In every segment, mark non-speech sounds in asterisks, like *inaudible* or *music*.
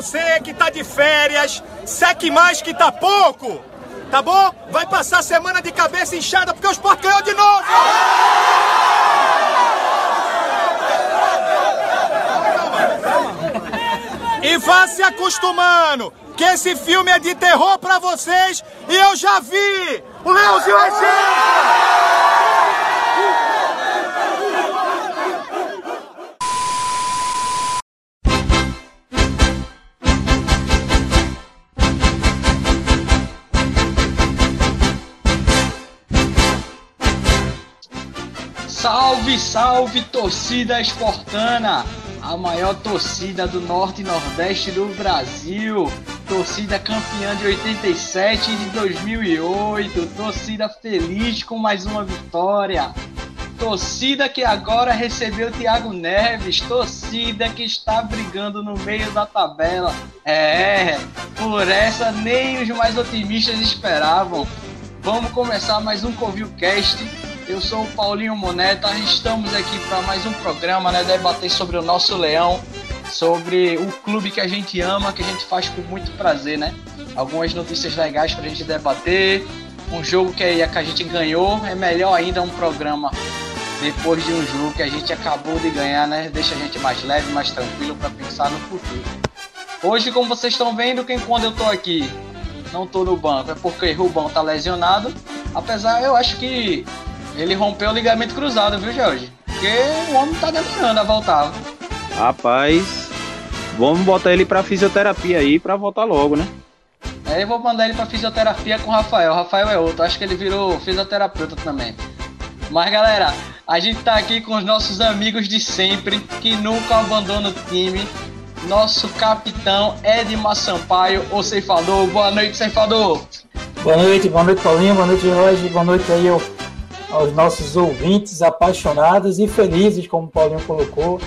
você que tá de férias, seque mais que tá pouco, tá bom? Vai passar a semana de cabeça inchada porque o Sport ganhou de novo! E vá se acostumando, que esse filme é de terror pra vocês e eu já vi! O Leãozinho é Salve, salve, torcida esportana! A maior torcida do Norte e Nordeste do Brasil. Torcida campeã de 87 e de 2008. Torcida feliz com mais uma vitória. Torcida que agora recebeu Thiago Neves. Torcida que está brigando no meio da tabela. É, por essa nem os mais otimistas esperavam. Vamos começar mais um Covilcast eu sou o Paulinho Moneta, estamos aqui para mais um programa, né, debater sobre o nosso leão, sobre o clube que a gente ama, que a gente faz com muito prazer, né? Algumas notícias legais para a gente debater, um jogo que a gente ganhou, é melhor ainda um programa depois de um jogo que a gente acabou de ganhar, né? Deixa a gente mais leve, mais tranquilo para pensar no futuro. Hoje, como vocês estão vendo, quem quando eu tô aqui não tô no banco é porque Rubão tá lesionado. Apesar, eu acho que ele rompeu o ligamento cruzado, viu, Jorge? Porque o homem tá demorando a voltar. Rapaz, vamos botar ele pra fisioterapia aí pra voltar logo, né? É, eu vou mandar ele pra fisioterapia com o Rafael. O Rafael é outro, acho que ele virou fisioterapeuta também. Mas galera, a gente tá aqui com os nossos amigos de sempre, que nunca abandonam o time. Nosso capitão Edmar Sampaio, o ceifador. Boa noite, ceifador. Boa noite, boa noite, Paulinho. Boa noite, Jorge. Boa noite aí, eu aos nossos ouvintes apaixonados e felizes, como o Paulinho colocou.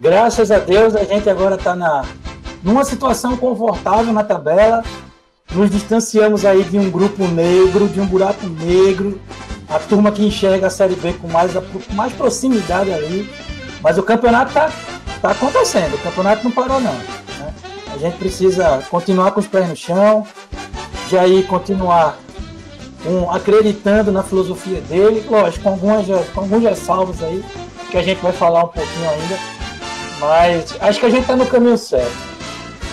Graças a Deus a gente agora está na numa situação confortável na tabela. Nos distanciamos aí de um grupo negro, de um buraco negro, a turma que enxerga a Série B com mais, mais proximidade ali. Mas o campeonato está tá acontecendo, o campeonato não parou não. Né? A gente precisa continuar com os pés no chão, já ir continuar um, acreditando na filosofia dele, lógico, com, algumas, com alguns ressalvos aí, que a gente vai falar um pouquinho ainda, mas acho que a gente está no caminho certo.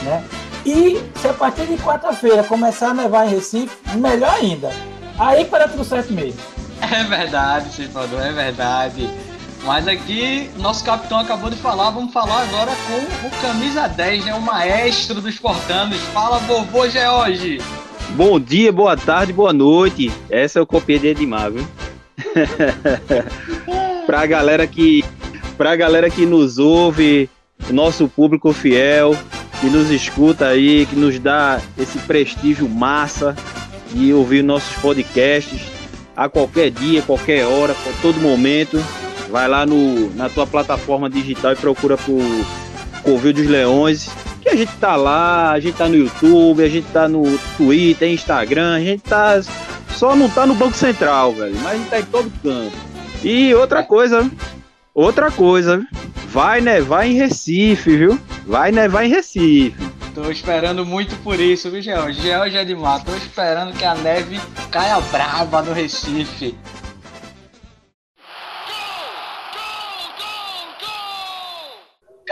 Né? E se a partir de quarta-feira começar a nevar em Recife, melhor ainda. Aí para tudo certo mesmo. É verdade, Cifrador, é verdade. Mas aqui, nosso capitão acabou de falar, vamos falar agora com o camisa 10, né? O maestro dos portanos. Fala, vovô George! Bom dia, boa tarde, boa noite. Essa eu copiei de Edmar, viu? *laughs* pra galera que pra galera que nos ouve, nosso público fiel, que nos escuta aí, que nos dá esse prestígio massa de ouvir nossos podcasts a qualquer dia, qualquer hora, a todo momento. Vai lá no, na tua plataforma digital e procura por Covil dos Leões a gente tá lá, a gente tá no YouTube, a gente tá no Twitter, Instagram, a gente tá. Só não tá no Banco Central, velho. Mas a gente tá em todo canto. E outra coisa, outra coisa, vai nevar em Recife, viu? Vai nevar em Recife. Tô esperando muito por isso, viu, Gel? Gel já de mato. Tô esperando que a neve caia brava no Recife.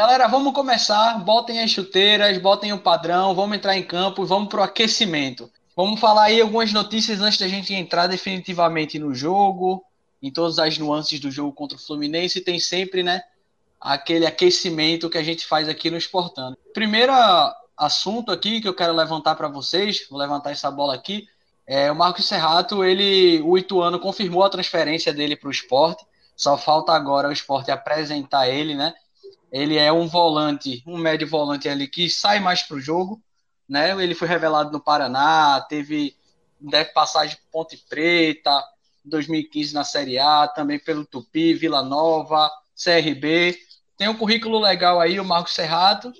Galera, vamos começar. Botem as chuteiras, botem o padrão, vamos entrar em campo, vamos pro aquecimento. Vamos falar aí algumas notícias antes da gente entrar definitivamente no jogo, em todas as nuances do jogo contra o Fluminense. Tem sempre, né, aquele aquecimento que a gente faz aqui no Esportando. Primeiro assunto aqui que eu quero levantar para vocês, vou levantar essa bola aqui, é o Marcos Serrato, ele, o Ituano confirmou a transferência dele para o esporte, só falta agora o esporte apresentar ele, né? Ele é um volante, um médio volante ali que sai mais para o jogo. Né? Ele foi revelado no Paraná, teve deve passagem por Ponte Preta, 2015 na Série A, também pelo Tupi, Vila Nova, CRB. Tem um currículo legal aí, o Marcos Serrato.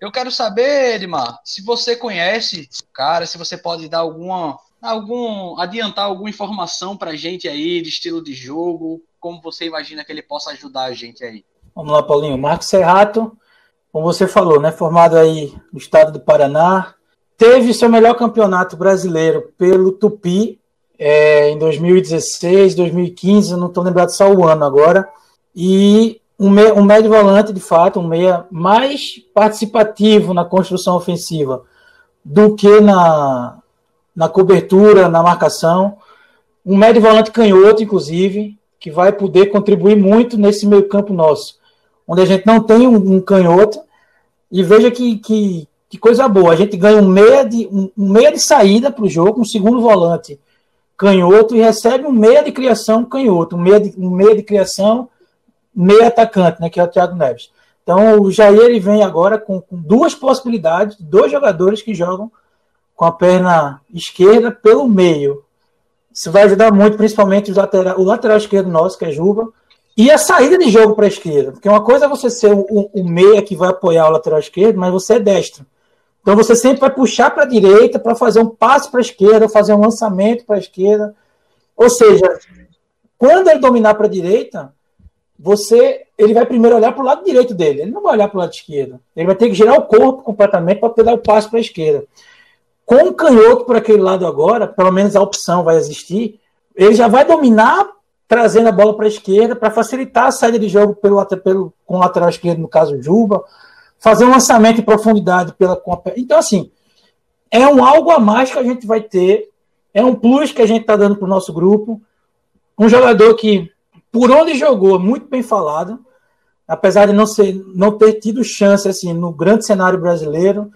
Eu quero saber, Edmar, se você conhece o cara, se você pode dar alguma, algum, adiantar alguma informação para a gente aí de estilo de jogo, como você imagina que ele possa ajudar a gente aí. Vamos lá, Paulinho. Marcos Serrato como você falou, né? Formado aí no estado do Paraná. Teve seu melhor campeonato brasileiro pelo Tupi é, em 2016, 2015, não estou lembrado só o ano agora. E um, meia, um médio volante, de fato, um meia mais participativo na construção ofensiva do que na, na cobertura, na marcação. Um médio volante canhoto, inclusive, que vai poder contribuir muito nesse meio campo nosso, onde a gente não tem um, um canhoto. E veja que, que, que, coisa boa, a gente ganha um meia de, um, um meia de saída para o jogo, um segundo volante canhoto e recebe um meia de criação canhoto, um meia de, um meia de criação meia atacante, né, que é o Thiago Neves. Então o Jair ele vem agora com, com duas possibilidades, dois jogadores que jogam com a perna esquerda pelo meio. Isso vai ajudar muito, principalmente lateral, o lateral esquerdo nosso, que é Juba, e a saída de jogo para a esquerda. Porque uma coisa é você ser o, o meia que vai apoiar o lateral esquerdo, mas você é destro. Então você sempre vai puxar para a direita para fazer um passe para a esquerda, fazer um lançamento para a esquerda. Ou seja, quando ele dominar para a direita, você ele vai primeiro olhar para o lado direito dele. Ele não vai olhar para o lado esquerdo. Ele vai ter que girar o corpo completamente para poder dar o passe para a esquerda. Com o canhoto por aquele lado agora, pelo menos a opção vai existir, ele já vai dominar trazendo a bola para a esquerda para facilitar a saída de jogo pelo, pelo, com o lateral esquerdo, no caso Juba, fazer um lançamento em profundidade pela Então, assim, é um algo a mais que a gente vai ter, é um plus que a gente está dando para o nosso grupo. Um jogador que, por onde jogou, muito bem falado, apesar de não, ser, não ter tido chance assim, no grande cenário brasileiro.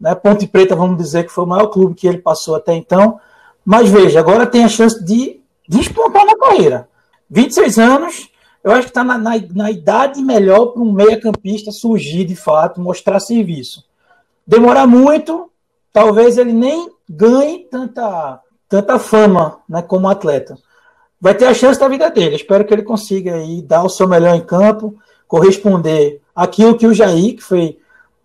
Né, Ponte Preta, vamos dizer que foi o maior clube que ele passou até então. Mas veja, agora tem a chance de despontar na carreira. 26 anos, eu acho que está na, na, na, idade melhor para um meia-campista surgir de fato, mostrar serviço. Demorar muito, talvez ele nem ganhe tanta, tanta fama né, como atleta. Vai ter a chance da vida dele. Espero que ele consiga aí dar o seu melhor em campo, corresponder aquilo que o Jair, que foi,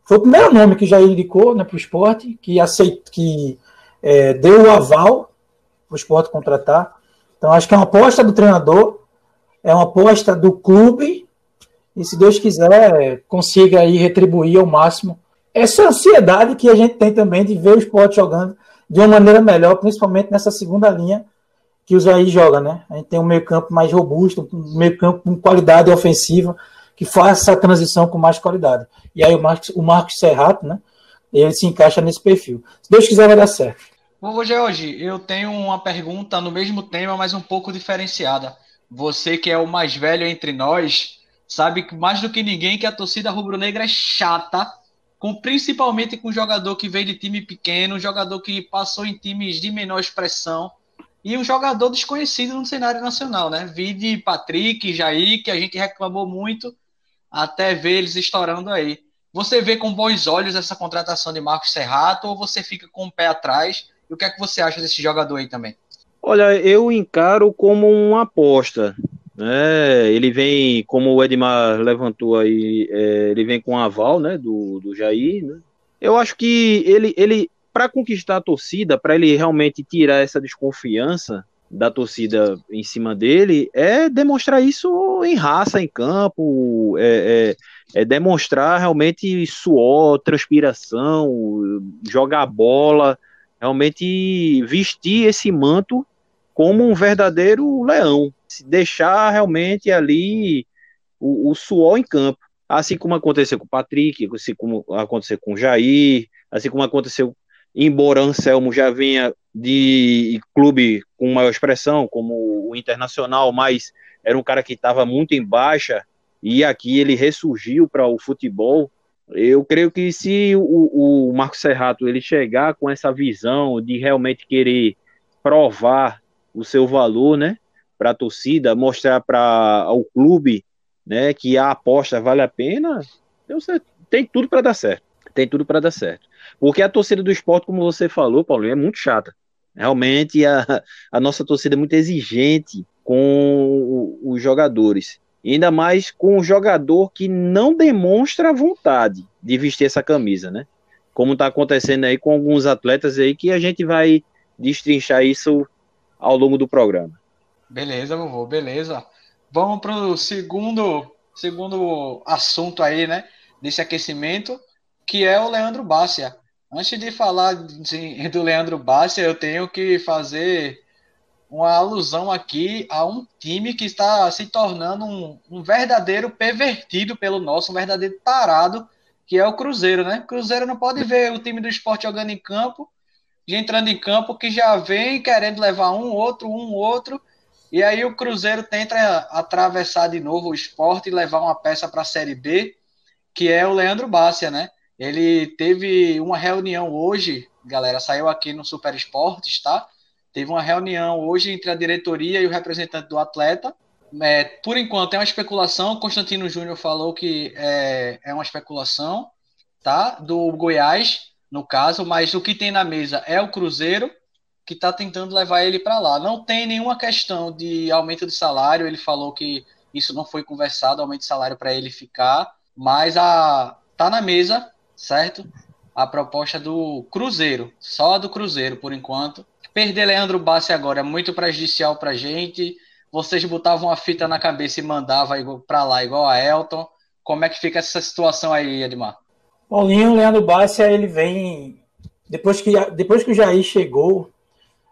foi o primeiro nome que o Jair indicou né, para o esporte, que, aceit, que é, deu o aval para o esporte contratar. Então, acho que é uma aposta do treinador é uma aposta do clube e, se Deus quiser, consiga aí retribuir ao máximo essa ansiedade que a gente tem também de ver o esporte jogando de uma maneira melhor, principalmente nessa segunda linha que o Jair joga, né? A gente tem um meio-campo mais robusto, um meio-campo com qualidade ofensiva, que faça essa transição com mais qualidade. E aí o Marcos, o Marcos Serrato, né? Ele se encaixa nesse perfil. Se Deus quiser, vai dar certo. Bom, George, eu tenho uma pergunta no mesmo tema, mas um pouco diferenciada você que é o mais velho entre nós, sabe que mais do que ninguém que a torcida rubro-negra é chata, com principalmente com jogador que veio de time pequeno, jogador que passou em times de menor expressão e um jogador desconhecido no cenário nacional, né? Vide Patrick, Jair, que a gente reclamou muito até ver eles estourando aí. Você vê com bons olhos essa contratação de Marcos Serrato ou você fica com o pé atrás? E o que é que você acha desse jogador aí também? Olha, eu encaro como uma aposta. Né? Ele vem, como o Edmar levantou aí, é, ele vem com aval né, do, do Jair. Né? Eu acho que ele, ele para conquistar a torcida, para ele realmente tirar essa desconfiança da torcida em cima dele, é demonstrar isso em raça, em campo, é, é, é demonstrar realmente suor, transpiração, jogar bola, realmente vestir esse manto como um verdadeiro leão, se deixar realmente ali o, o suor em campo. Assim como aconteceu com o Patrick, assim como aconteceu com o Jair, assim como aconteceu, embora Anselmo já vinha de clube com maior expressão, como o Internacional, mas era um cara que estava muito em baixa, e aqui ele ressurgiu para o futebol. Eu creio que se o, o Marco Serrato ele chegar com essa visão de realmente querer provar o seu valor, né, para a torcida, mostrar para o clube, né, que a aposta vale a pena, tem tudo para dar certo. Tem tudo para dar certo. Porque a torcida do esporte, como você falou, Paulo, é muito chata. Realmente a, a nossa torcida é muito exigente com os jogadores. Ainda mais com o jogador que não demonstra vontade de vestir essa camisa, né? Como está acontecendo aí com alguns atletas aí que a gente vai destrinchar isso ao longo do programa. Beleza, vovô, beleza. Vamos para o segundo, segundo assunto aí, né? desse aquecimento, que é o Leandro Bácia. Antes de falar de, do Leandro Bácia, eu tenho que fazer uma alusão aqui a um time que está se tornando um, um, verdadeiro pervertido pelo nosso, um verdadeiro tarado, que é o Cruzeiro, né? Cruzeiro não pode ver o time do esporte jogando em campo, e entrando em campo, que já vem querendo levar um, outro, um, outro, e aí o Cruzeiro tenta atravessar de novo o esporte e levar uma peça para a Série B, que é o Leandro Bácia, né? Ele teve uma reunião hoje, galera, saiu aqui no Super Esportes, tá? Teve uma reunião hoje entre a diretoria e o representante do atleta. É, por enquanto é uma especulação. Constantino Júnior falou que é, é uma especulação, tá? Do Goiás, no caso, mas o que tem na mesa é o Cruzeiro que está tentando levar ele para lá. Não tem nenhuma questão de aumento de salário. Ele falou que isso não foi conversado, aumento de salário para ele ficar, mas a tá na mesa certo? A proposta do Cruzeiro, só do Cruzeiro por enquanto. Perder Leandro Bassi agora é muito prejudicial pra gente. Vocês botavam uma fita na cabeça e mandavam para lá igual a Elton. Como é que fica essa situação aí, Edmar? Paulinho, Leandro Bassi, ele vem depois que depois que o Jair chegou,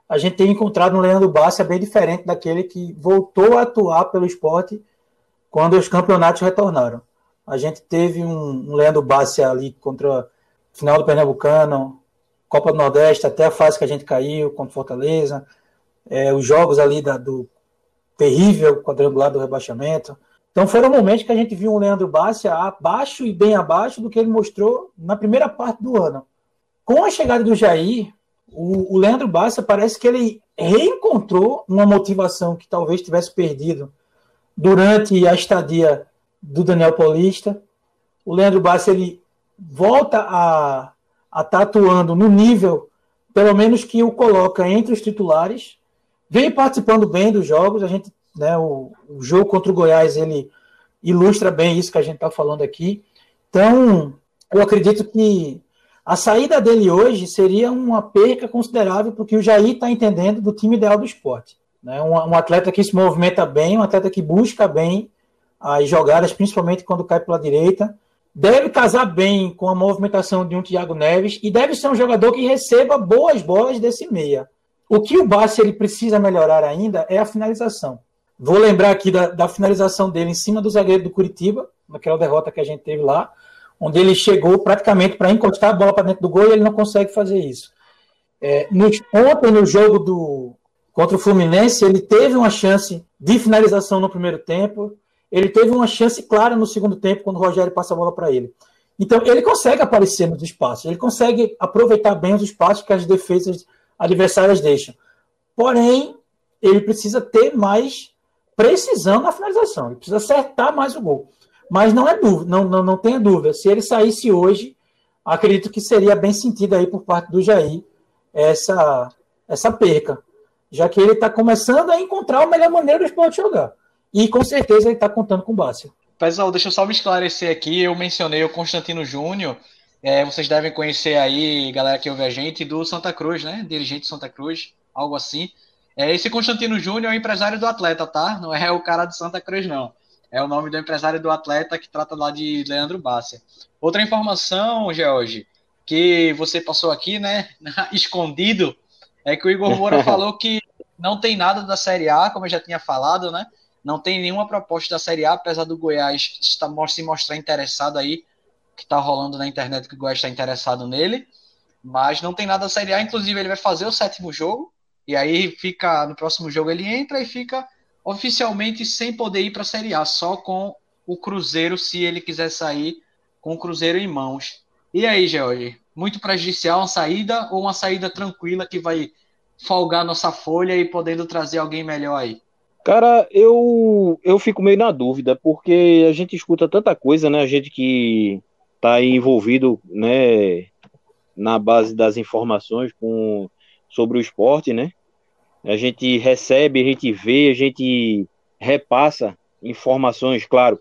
a gente tem encontrado um Leandro Bassi bem diferente daquele que voltou a atuar pelo esporte quando os campeonatos retornaram. A gente teve um, um Leandro Bassi ali contra o final do Pernambucano, Copa do Nordeste, até a fase que a gente caiu contra Fortaleza, é, os jogos ali da, do terrível quadrangular do rebaixamento. Então foram momentos que a gente viu um Leandro Bassi abaixo e bem abaixo do que ele mostrou na primeira parte do ano. Com a chegada do Jair, o, o Leandro Bassi parece que ele reencontrou uma motivação que talvez tivesse perdido durante a estadia do Daniel Paulista. O Leandro Bassi ele volta a estar tá atuando no nível, pelo menos que o coloca entre os titulares. Vem participando bem dos jogos. A gente, né, o, o jogo contra o Goiás ele ilustra bem isso que a gente está falando aqui. Então, eu acredito que a saída dele hoje seria uma perca considerável, porque o Jair está entendendo do time ideal do esporte. Né? Um, um, atleta que se movimenta bem, um atleta que busca bem as jogadas, principalmente quando cai pela direita. Deve casar bem com a movimentação de um Thiago Neves e deve ser um jogador que receba boas bolas desse meia. O que o Bassi ele precisa melhorar ainda é a finalização. Vou lembrar aqui da, da finalização dele em cima do zagueiro do Curitiba, naquela derrota que a gente teve lá, onde ele chegou praticamente para encostar a bola para dentro do gol e ele não consegue fazer isso. É, no, ontem, no jogo do, contra o Fluminense, ele teve uma chance de finalização no primeiro tempo, ele teve uma chance clara no segundo tempo, quando o Rogério passa a bola para ele. Então, ele consegue aparecer nos espaços, ele consegue aproveitar bem os espaços que as defesas adversárias deixam. Porém, ele precisa ter mais precisão na finalização, ele precisa acertar mais o gol. Mas não é dúvida, não, não, não tenha dúvida. Se ele saísse hoje, acredito que seria bem sentido aí por parte do Jair essa, essa perca, já que ele está começando a encontrar a melhor maneira do esporte jogar. E com certeza ele está contando com o Bárcio. Pessoal, deixa eu só me esclarecer aqui. Eu mencionei o Constantino Júnior. É, vocês devem conhecer aí, galera que ouve a gente, do Santa Cruz, né? Dirigente Santa Cruz, algo assim. É, esse Constantino Júnior é o empresário do atleta, tá? Não é o cara de Santa Cruz, não. É o nome do empresário do atleta que trata lá de Leandro Bárcia. Outra informação, George, que você passou aqui, né? *laughs* Escondido, é que o Igor Moura *laughs* falou que não tem nada da Série A, como eu já tinha falado, né? Não tem nenhuma proposta da Série A, apesar do Goiás se mostrar interessado aí, que está rolando na internet que o Goiás está interessado nele. Mas não tem nada da Série A, inclusive ele vai fazer o sétimo jogo, e aí fica, no próximo jogo ele entra e fica oficialmente sem poder ir para a Série A, só com o Cruzeiro, se ele quiser sair com o Cruzeiro em mãos. E aí, George? Muito prejudicial uma saída ou uma saída tranquila que vai folgar nossa folha e podendo trazer alguém melhor aí? Cara, eu, eu fico meio na dúvida, porque a gente escuta tanta coisa, né? A gente que está envolvido, né, na base das informações com, sobre o esporte, né? A gente recebe, a gente vê, a gente repassa informações, claro,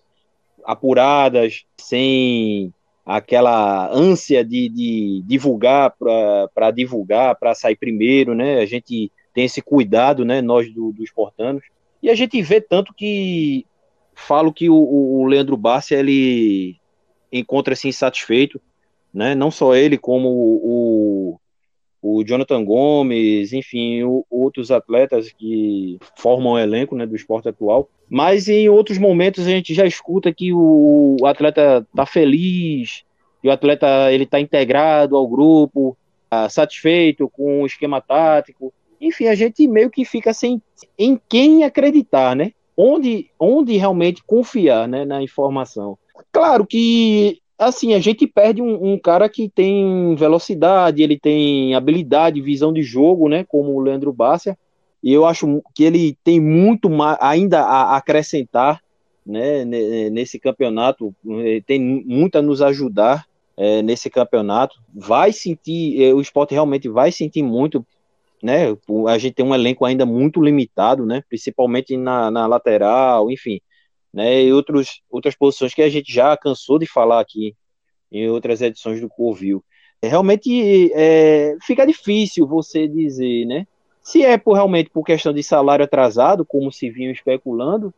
apuradas, sem aquela ânsia de, de divulgar para divulgar, para sair primeiro, né? A gente tem esse cuidado, né? Nós do, dos portanos. E a gente vê tanto que falo que o, o Leandro Bárcia, ele encontra-se insatisfeito, né? Não só ele, como o, o Jonathan Gomes, enfim, o, outros atletas que formam o elenco né, do esporte atual. Mas em outros momentos a gente já escuta que o, atleta está feliz, que o atleta ele está integrado ao grupo, tá satisfeito com o esquema tático. Enfim, a gente meio que fica sem em quem acreditar, né? Onde, onde realmente confiar né, na informação. Claro que assim, a gente perde um, um, cara que tem velocidade, ele tem habilidade, visão de jogo, né, como o Leandro Bárcia, e eu acho que ele tem muito ainda a acrescentar, né, nesse campeonato, tem muito a nos ajudar é, nesse campeonato, vai sentir, é, o esporte realmente vai sentir muito, né, a gente tem um elenco ainda muito limitado, né, principalmente na, na lateral, enfim, né, e outros, outras posições que a gente já cansou de falar aqui em outras edições do Covil. É, realmente é, fica difícil você dizer, né? Se é por, realmente por questão de salário atrasado, como se vinham especulando,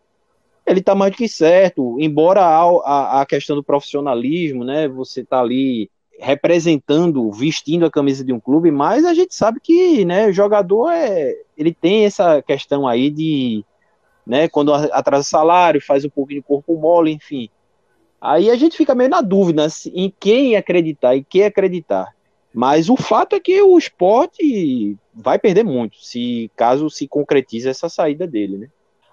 ele está mais do que certo. Embora a, a, a questão do profissionalismo, né? Você está ali representando, vestindo a camisa de um clube, mas a gente sabe que, né? O jogador é, ele tem essa questão aí de né? Quando atrasa salário, faz um pouco de corpo mole, enfim. Aí a gente fica meio na dúvida em quem acreditar e quem acreditar. Mas o fato é que o esporte vai perder muito, se caso se concretize essa saída dele, né?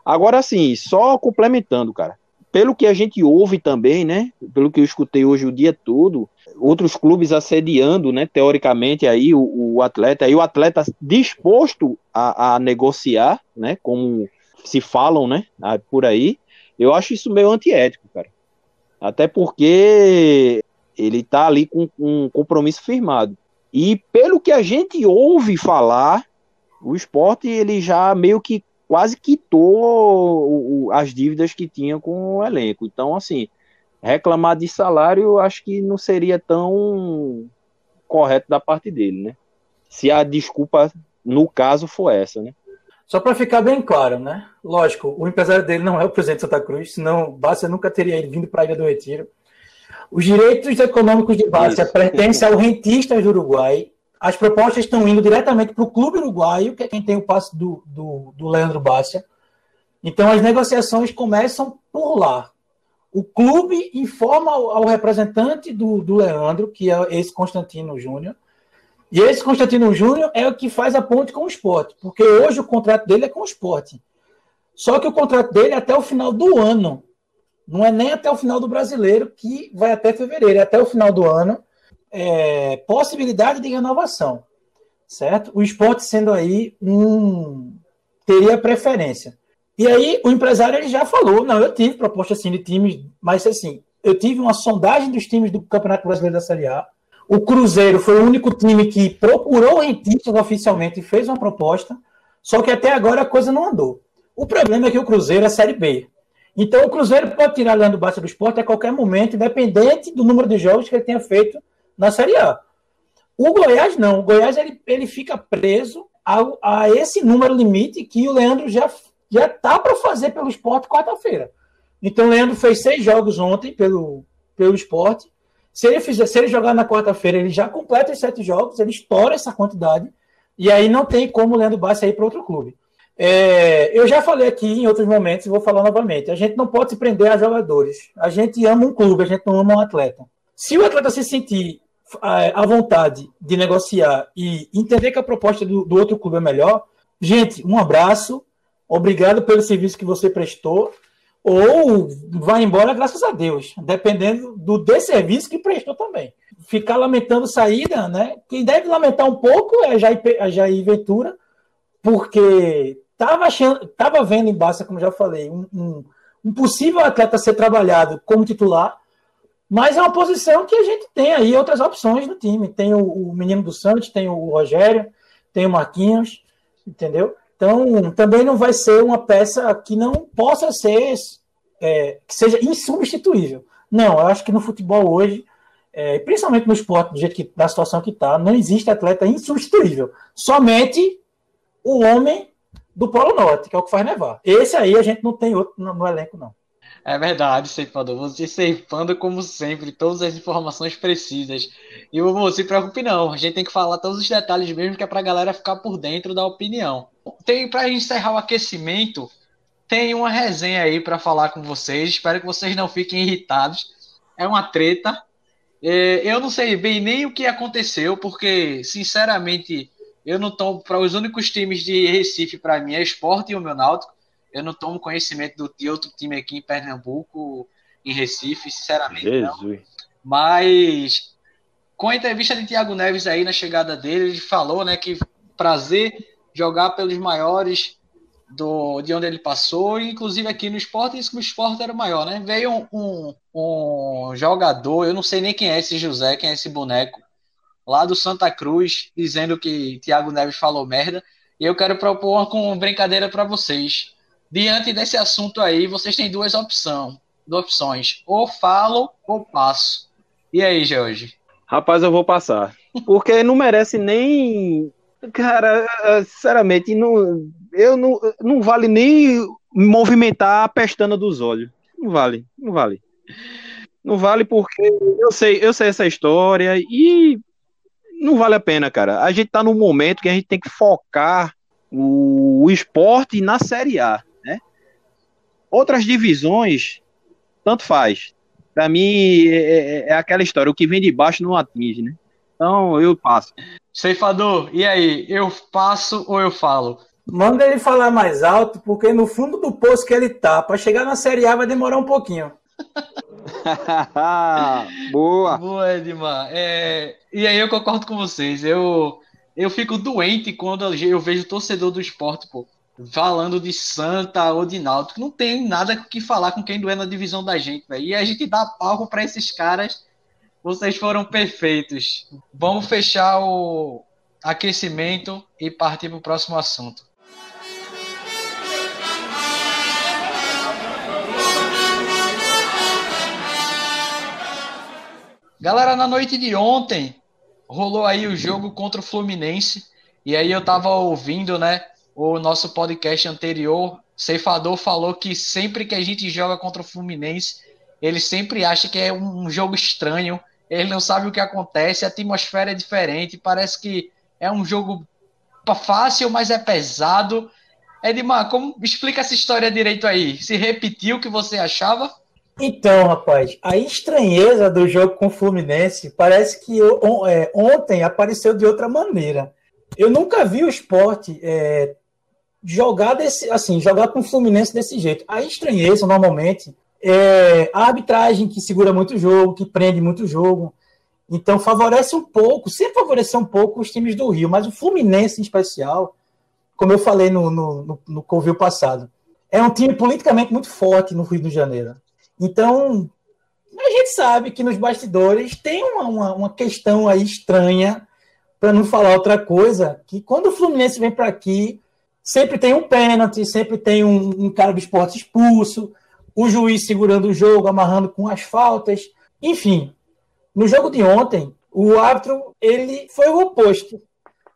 Agora, assim, só complementando, cara. Pelo que a gente ouve também, né? Pelo que eu escutei hoje o dia todo, outros clubes assediando, né? Teoricamente aí o, o atleta, e o atleta disposto a, a negociar, né? Como se falam, né, por aí, eu acho isso meio antiético, cara. Até porque ele tá ali com, com um compromisso firmado. E pelo que a gente ouve falar, o esporte ele já meio que quase quitou as dívidas que tinha com o elenco. Então, assim, reclamar de salário acho que não seria tão correto da parte dele, né? Se a desculpa, no caso, for essa, né? Só para ficar bem claro, né? Lógico, o empresário dele não é o presidente de Santa Cruz, senão Bárcia nunca teria vindo para a Ilha do Retiro. Os direitos econômicos de Bárcia pertencem ao rentista do Uruguai. As propostas estão indo diretamente para o Clube Uruguaio, que é quem tem o passe do, do, do Leandro Bárcia. Então, as negociações começam por lá. O clube informa ao, ao representante do, do Leandro, que é esse Constantino Júnior, e esse Constantino Júnior é o que faz a ponte com o esporte, porque hoje o contrato dele é com o esporte. Só que o contrato dele é até o final do ano. Não é nem até o final do brasileiro, que vai até fevereiro, é até o final do ano. É, possibilidade de renovação. Certo? O esporte sendo aí um. teria preferência. E aí o empresário ele já falou: não, eu tive proposta assim de times, mas assim, eu tive uma sondagem dos times do Campeonato Brasileiro da Série A o Cruzeiro foi o único time que procurou rentistas oficialmente e fez uma proposta, só que até agora a coisa não andou. O problema é que o Cruzeiro é Série B. Então o Cruzeiro pode tirar Leandro Bassa do esporte a qualquer momento, independente do número de jogos que ele tenha feito na Série A. O Goiás não. O Goiás ele, ele fica preso a, a esse número limite que o Leandro já já tá para fazer pelo esporte quarta-feira. Então o Leandro fez seis jogos ontem pelo, pelo esporte se ele, fizer, se ele jogar na quarta-feira, ele já completa os sete jogos, ele estoura essa quantidade, e aí não tem como o Leandro Bassi para outro clube. É, eu já falei aqui em outros momentos e vou falar novamente. A gente não pode se prender a jogadores. A gente ama um clube, a gente não ama um atleta. Se o atleta se sentir à vontade de negociar e entender que a proposta do, do outro clube é melhor, gente, um abraço, obrigado pelo serviço que você prestou ou vai embora graças a Deus, dependendo do desserviço que prestou também. Ficar lamentando saída, né? Quem deve lamentar um pouco é Jair, a Jair Ventura, porque estava achando, tava vendo em Barça, como já falei, um, um, um, possível atleta ser trabalhado como titular, mas é uma posição que a gente tem aí outras opções no time. Tem o, o menino do Santos, tem o Rogério, tem o Marquinhos, entendeu? Então, também não vai ser uma peça que não possa ser, é, que seja insubstituível. Não, eu acho que no futebol hoje, é, principalmente no esporte, do jeito que, da situação que está, não existe atleta insubstituível. Somente o homem do Polo Norte, que é o que faz nevar. Esse aí a gente não tem outro no, no elenco, não. É verdade, ceifador. Você ceifando como sempre, todas as informações precisas. E não se preocupe não, a gente tem que falar todos os detalhes mesmo, que é pra galera ficar por dentro da opinião. Tem pra encerrar o aquecimento, tem uma resenha aí para falar com vocês. Espero que vocês não fiquem irritados. É uma treta. É, eu não sei bem nem o que aconteceu, porque, sinceramente, eu não tomo para os únicos times de Recife para mim é Esporte e o meu Náutico. Eu não tomo conhecimento do, de outro time aqui em Pernambuco, em Recife, sinceramente. Jesus. Não. Mas com a entrevista de Thiago Neves aí na chegada dele, ele falou, né, que prazer jogar pelos maiores do, de onde ele passou, inclusive aqui no esporte, isso que o esporte era o maior, né? Veio um, um, um, jogador, eu não sei nem quem é esse José, quem é esse boneco, lá do Santa Cruz, dizendo que Thiago Neves falou merda, e eu quero propor uma com brincadeira para vocês. Diante desse assunto aí, vocês têm duas opções, duas opções, ou falo ou passo. E aí, Jorge? Rapaz, eu vou passar. Porque não merece nem Cara, sinceramente, não, eu não, não vale nem movimentar a pestana dos olhos. Não vale, não vale. Não vale porque eu sei, eu sei essa história e não vale a pena, cara. A gente tá num momento que a gente tem que focar o, o esporte na Série A? Outras divisões, tanto faz. Para mim é, é, é, aquela história, o que vem de baixo não atinge, né? Então eu passo. Ceifador, e aí? Eu passo ou eu falo? Manda ele falar mais alto, porque no fundo do poço que ele tá, para chegar na Série A vai demorar um pouquinho. *laughs* Boa! Boa, Edmar. É... E aí eu concordo com vocês. Eu, eu fico doente quando eu vejo torcedor do esporte, pô, falando de Santa ou de Náutico. Não tem nada que falar com quem doer na divisão da gente, velho. E a gente dá palco para esses caras vocês foram perfeitos. Vamos fechar o aquecimento e partir para o próximo assunto. Galera, na noite de ontem rolou aí o jogo contra o Fluminense e aí eu tava ouvindo, né, o nosso podcast anterior, Ceifador falou que sempre que a gente joga contra o Fluminense, ele sempre acha que é um jogo estranho, ele não sabe o que acontece, a atmosfera é diferente, parece que é um jogo fácil, mas é pesado. Edmar, como explica essa história direito aí? Se repetiu o que você achava? Então, rapaz, a estranheza do jogo com o Fluminense parece que é, ontem apareceu de outra maneira. Eu nunca vi o esporte é, jogar desse, assim, jogar com o Fluminense desse jeito. A estranheza, normalmente, é, a arbitragem que segura muito o jogo, que prende muito o jogo. Então favorece um pouco, sempre favoreceu um pouco os times do Rio, mas o Fluminense em especial, como eu falei no, no, no, no Covil passado, é um time politicamente muito forte no Rio de Janeiro. Então, a gente sabe que nos bastidores tem uma, uma, uma questão aí estranha, para não falar outra coisa, que quando o Fluminense vem para aqui, sempre tem um pênalti, sempre tem um, um cara do esporte expulso, o juiz segurando o jogo, amarrando com as faltas. Enfim, no jogo de ontem, o árbitro ele foi o oposto.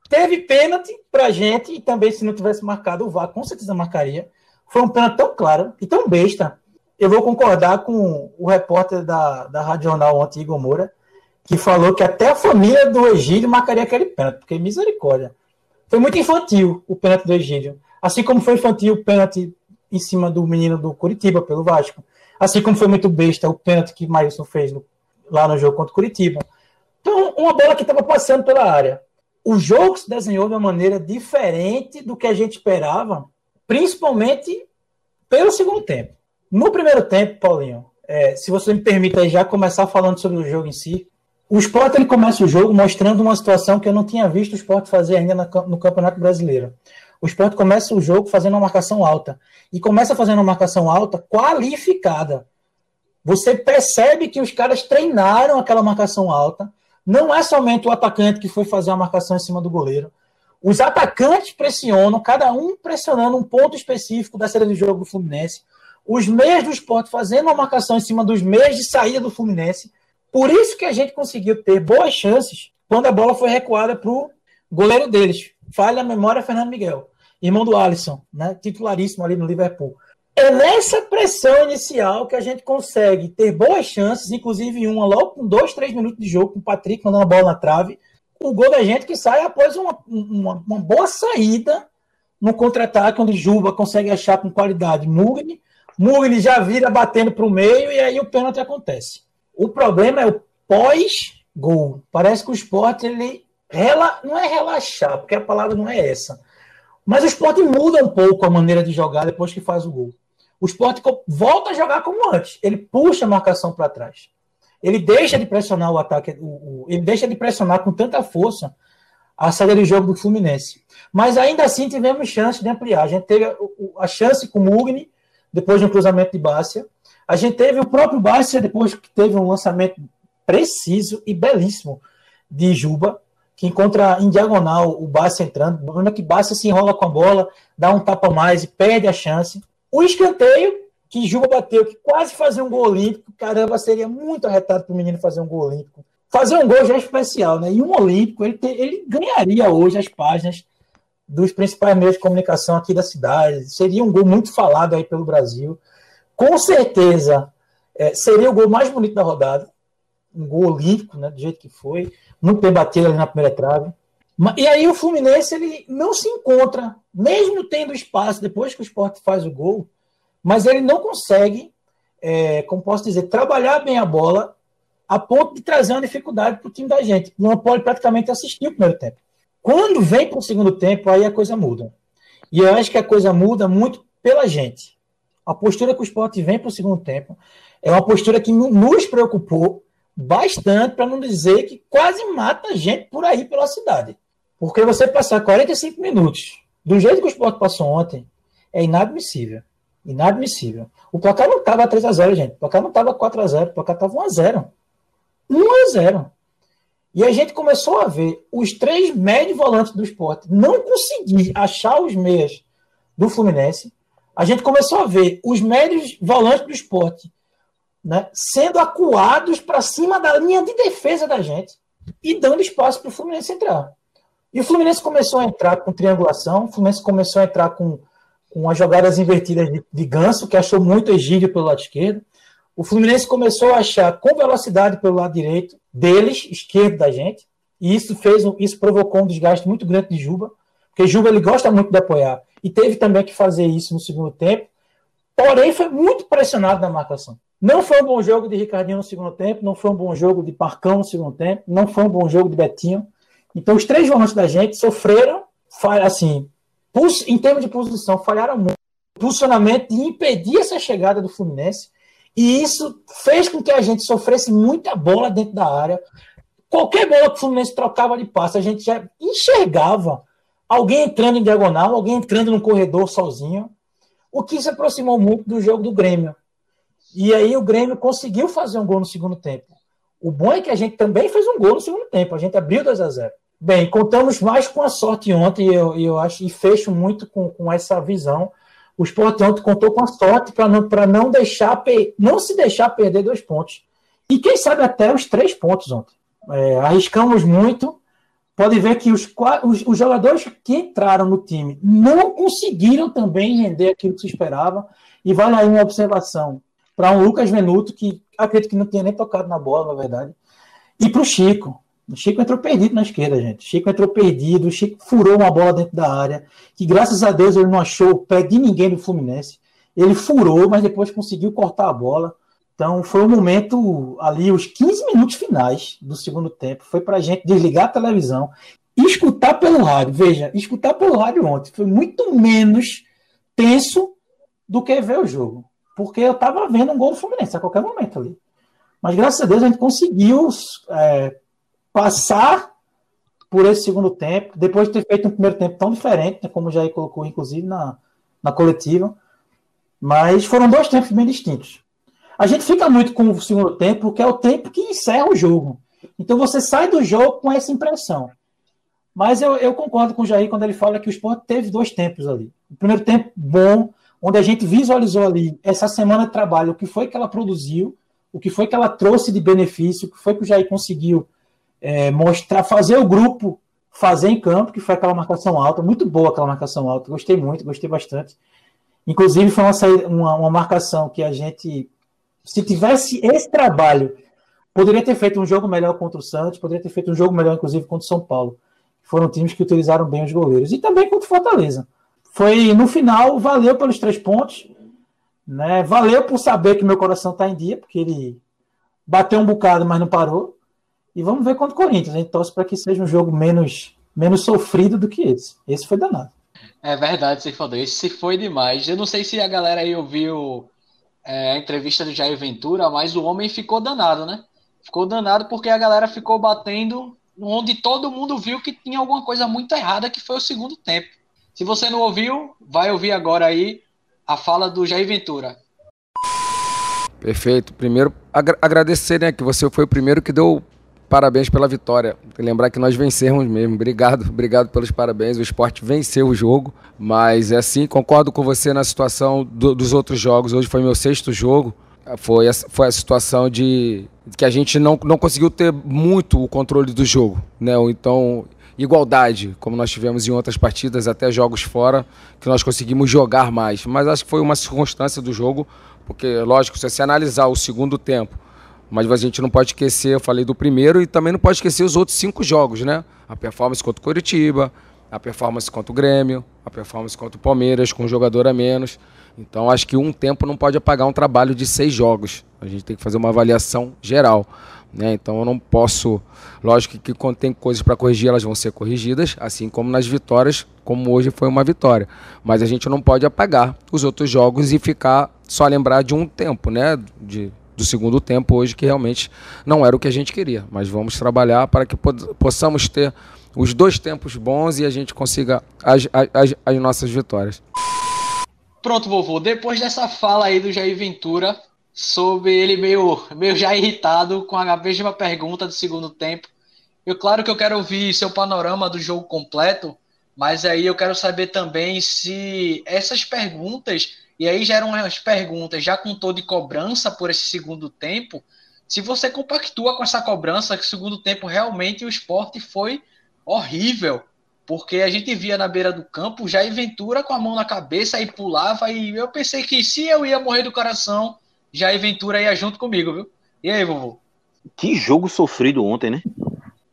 Teve pênalti para gente, e também se não tivesse marcado o VAR, com certeza marcaria. Foi um pênalti tão claro e tão besta. Eu vou concordar com o repórter da, da Rádio Jornal ontem, Igor Moura, que falou que até a família do Egílio marcaria aquele pênalti, porque misericórdia. Foi muito infantil o pênalti do Egílio. Assim como foi infantil o pênalti em cima do menino do Curitiba, pelo Vasco. Assim como foi muito besta o pênalti que Maílson fez no, lá no jogo contra o Curitiba. Então, uma bola que estava passando pela área. O jogo se desenhou de uma maneira diferente do que a gente esperava, principalmente pelo segundo tempo. No primeiro tempo, Paulinho, é, se você me permite já começar falando sobre o jogo em si, o Sport ele começa o jogo mostrando uma situação que eu não tinha visto o Sport fazer ainda no Campeonato Brasileiro. O esporte começa o jogo fazendo uma marcação alta. E começa fazendo uma marcação alta qualificada. Você percebe que os caras treinaram aquela marcação alta. Não é somente o atacante que foi fazer a marcação em cima do goleiro. Os atacantes pressionam, cada um pressionando um ponto específico da série de jogo do Fluminense. Os meios do esporte fazendo uma marcação em cima dos meios de saída do Fluminense. Por isso que a gente conseguiu ter boas chances quando a bola foi recuada para o goleiro deles, falha a memória Fernando Miguel, irmão do Alisson, né, titularíssimo ali no Liverpool. É nessa pressão inicial que a gente consegue ter boas chances, inclusive uma logo com dois, três minutos de jogo, com o Patrick mandando a bola na trave. O gol da gente que sai após uma, uma, uma boa saída no contra-ataque, onde Juba consegue achar com qualidade Mugni. Mugni já vira batendo para o meio e aí o pênalti acontece. O problema é o pós-gol. Parece que o esporte ele rela, não é relaxar, porque a palavra não é essa. Mas o esporte muda um pouco a maneira de jogar depois que faz o gol. O esporte volta a jogar como antes. Ele puxa a marcação para trás. Ele deixa de pressionar o ataque, o, o, ele deixa de pressionar com tanta força a saída de jogo do Fluminense. Mas ainda assim tivemos chance de ampliar. A gente teve a chance com o Mugni, depois de um cruzamento de Bárcia. A gente teve o próprio Bárcia, depois que teve um lançamento preciso e belíssimo de Juba, que encontra em diagonal o Bárcia entrando. O problema é que Bárcia se enrola com a bola, dá um tapa mais e perde a chance. O escanteio, que Juba bateu, que quase fazia um gol olímpico. Caramba, seria muito arretado para o menino fazer um gol olímpico. Fazer um gol já é especial, né? E um olímpico, ele, te, ele ganharia hoje as páginas dos principais meios de comunicação aqui da cidade. Seria um gol muito falado aí pelo Brasil. Com certeza, é, seria o gol mais bonito da rodada. Um gol olímpico, né? Do jeito que foi. Muito bem batido ali na primeira trave. E aí o Fluminense ele não se encontra, mesmo tendo espaço depois que o esporte faz o gol, mas ele não consegue, é, como posso dizer, trabalhar bem a bola a ponto de trazer uma dificuldade para o time da gente. Não pode praticamente assistir o primeiro tempo. Quando vem para o segundo tempo, aí a coisa muda. E eu acho que a coisa muda muito pela gente. A postura que o esporte vem para o segundo tempo é uma postura que nos preocupou bastante, para não dizer que quase mata gente por aí pela cidade. Porque você passar 45 minutos do jeito que o esporte passou ontem é inadmissível. Inadmissível. O placar não estava 3 a 0 gente. O placar não estava 4 a 0 O placar estava 1 a 0 1 a 0 E a gente começou a ver os três médios volantes do esporte não conseguir achar os meias do Fluminense. A gente começou a ver os médios volantes do esporte né, sendo acuados para cima da linha de defesa da gente e dando espaço para o Fluminense entrar. E o Fluminense começou a entrar com triangulação, o Fluminense começou a entrar com, com as jogadas invertidas de, de Ganso, que achou muito Egídio pelo lado esquerdo. O Fluminense começou a achar com velocidade pelo lado direito deles, esquerdo da gente, e isso fez isso provocou um desgaste muito grande de Juba, porque Juba ele gosta muito de apoiar e teve também que fazer isso no segundo tempo. Porém, foi muito pressionado na marcação. Não foi um bom jogo de Ricardinho no segundo tempo, não foi um bom jogo de Parcão no segundo tempo, não foi um bom jogo de Betinho. Então, os três volantes da gente sofreram, assim, em termos de posição, falharam muito. Posicionamento de impedir essa chegada do Fluminense. E isso fez com que a gente sofresse muita bola dentro da área. Qualquer bola que o Fluminense trocava de passe, a gente já enxergava alguém entrando em diagonal, alguém entrando no corredor sozinho. O que se aproximou muito do jogo do Grêmio. E aí o Grêmio conseguiu fazer um gol no segundo tempo. O bom é que a gente também fez um gol no segundo tempo. A gente abriu 2 a 0 Bem, contamos mais com a sorte ontem, e eu, eu acho, e fecho muito com, com essa visão. O Sport ontem contou com a sorte para não, não deixar não se deixar perder dois pontos. E quem sabe até os três pontos ontem. É, arriscamos muito. Pode ver que os, os, os, jogadores que entraram no time não conseguiram também render aquilo que se esperava. E vale aí uma observação para um Lucas Venuto, que acredito que não tinha nem tocado na bola, na verdade, e para o Chico. O Chico entrou perdido na esquerda, gente. O Chico entrou perdido, o Chico furou uma bola dentro da área, que graças a Deus ele não achou o pé de ninguém do Fluminense. Ele furou, mas depois conseguiu cortar a bola. Então foi um momento ali, os 15 minutos finais do segundo tempo, foi para a gente desligar a televisão e escutar pelo rádio. Veja, escutar pelo rádio ontem foi muito menos tenso do que ver o jogo. Porque eu estava vendo um gol do Fluminense a qualquer momento ali. Mas graças a Deus a gente conseguiu é, passar por esse segundo tempo, depois de ter feito um primeiro tempo tão diferente, né, como o Jair colocou, inclusive, na, na coletiva. Mas foram dois tempos bem distintos. A gente fica muito com o segundo tempo, porque é o tempo que encerra o jogo. Então você sai do jogo com essa impressão. Mas eu, eu concordo com o Jair quando ele fala que o Sport teve dois tempos ali. O primeiro tempo bom, onde a gente visualizou ali essa semana de trabalho, o que foi que ela produziu, o que foi que ela trouxe de benefício, o que foi que o Jair conseguiu é, mostrar, fazer o grupo fazer em campo, que foi aquela marcação alta, muito boa aquela marcação alta, gostei muito, gostei bastante. Inclusive, foi uma, uma, uma marcação que a gente, se tivesse esse trabalho, poderia ter feito um jogo melhor contra o Santos, poderia ter feito um jogo melhor, inclusive, contra o São Paulo. Foram times que utilizaram bem os goleiros. E também contra o Fortaleza. Foi, no final, valeu pelos três pontos. Né? Valeu por saber que meu coração está em dia, porque ele bateu um bocado, mas não parou. E vamos ver contra o Corinthians. A gente torce para que seja um jogo menos, menos sofrido do que esse. Esse foi danado. É verdade, você falou. Esse foi demais. Eu não sei se a galera aí ouviu é, a entrevista do Jair Ventura, mas o homem ficou danado, né? Ficou danado porque a galera ficou batendo onde todo mundo viu que tinha alguma coisa muito errada, que foi o segundo tempo. Se você não ouviu, vai ouvir agora aí a fala do Jair Ventura. Perfeito. Primeiro, agra agradecer, né, que você foi o primeiro que deu parabéns pela vitória. Lembrar que nós vencemos mesmo. Obrigado, *laughs* obrigado pelos parabéns. O esporte venceu o jogo, mas é assim, concordo com você na situação do, dos outros jogos. Hoje foi meu sexto jogo. Foi a, foi a situação de que a gente não, não conseguiu ter muito o controle do jogo, né? Ou então igualdade, como nós tivemos em outras partidas, até jogos fora, que nós conseguimos jogar mais. Mas acho que foi uma circunstância do jogo, porque, lógico, se você analisar o segundo tempo, mas a gente não pode esquecer, eu falei do primeiro, e também não pode esquecer os outros cinco jogos, né? A performance contra o Curitiba, a performance contra o Grêmio, a performance contra o Palmeiras, com um jogador a menos. Então acho que um tempo não pode apagar um trabalho de seis jogos. A gente tem que fazer uma avaliação geral. Né? Então eu não posso. Lógico que quando tem coisas para corrigir, elas vão ser corrigidas, assim como nas vitórias, como hoje foi uma vitória. Mas a gente não pode apagar os outros jogos e ficar só lembrar de um tempo, né? De, do segundo tempo hoje, que realmente não era o que a gente queria. Mas vamos trabalhar para que possamos ter os dois tempos bons e a gente consiga as, as, as nossas vitórias. Pronto, vovô. Depois dessa fala aí do Jair Ventura, sobre ele meio, meio já irritado com a mesma pergunta do segundo tempo. Eu, claro que eu quero ouvir seu panorama do jogo completo, mas aí eu quero saber também se essas perguntas, e aí já eram as perguntas, já contou de cobrança por esse segundo tempo, se você compactua com essa cobrança, que o segundo tempo realmente o esporte foi horrível, porque a gente via na beira do campo já Ventura com a mão na cabeça e pulava, e eu pensei que se eu ia morrer do coração, Jair Ventura ia junto comigo, viu? E aí, vovô? Que jogo sofrido ontem, né?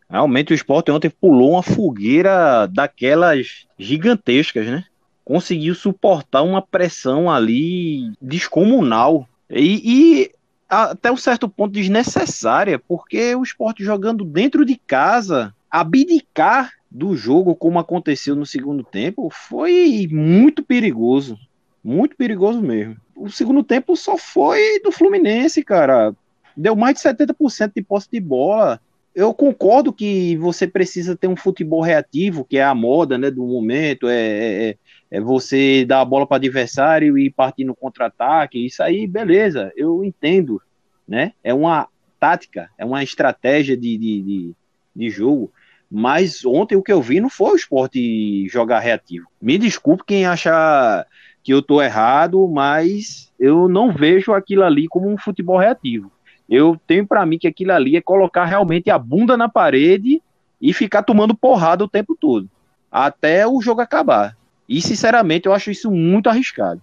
Realmente o esporte ontem pulou uma fogueira daquelas gigantescas, né? Conseguiu suportar uma pressão ali descomunal. E, e até um certo ponto desnecessária, porque o esporte jogando dentro de casa, abdicar do jogo, como aconteceu no segundo tempo, foi muito perigoso. Muito perigoso mesmo o segundo tempo só foi do Fluminense, cara. Deu mais de 70% de posse de bola. Eu concordo que você precisa ter um futebol reativo, que é a moda né, do momento, é, é, é, você dar a bola para o adversário e partir no contra-ataque. Isso aí, beleza, eu entendo. Né? É uma tática, é uma estratégia de, de, de, de jogo. Mas ontem o que eu vi não foi o esporte jogar reativo. Me desculpe quem achar que eu estou errado, mas eu não vejo aquilo ali como um futebol reativo. Eu tenho para mim que aquilo ali é colocar realmente a bunda na parede e ficar tomando porrada o tempo todo, até o jogo acabar. E sinceramente eu acho isso muito arriscado,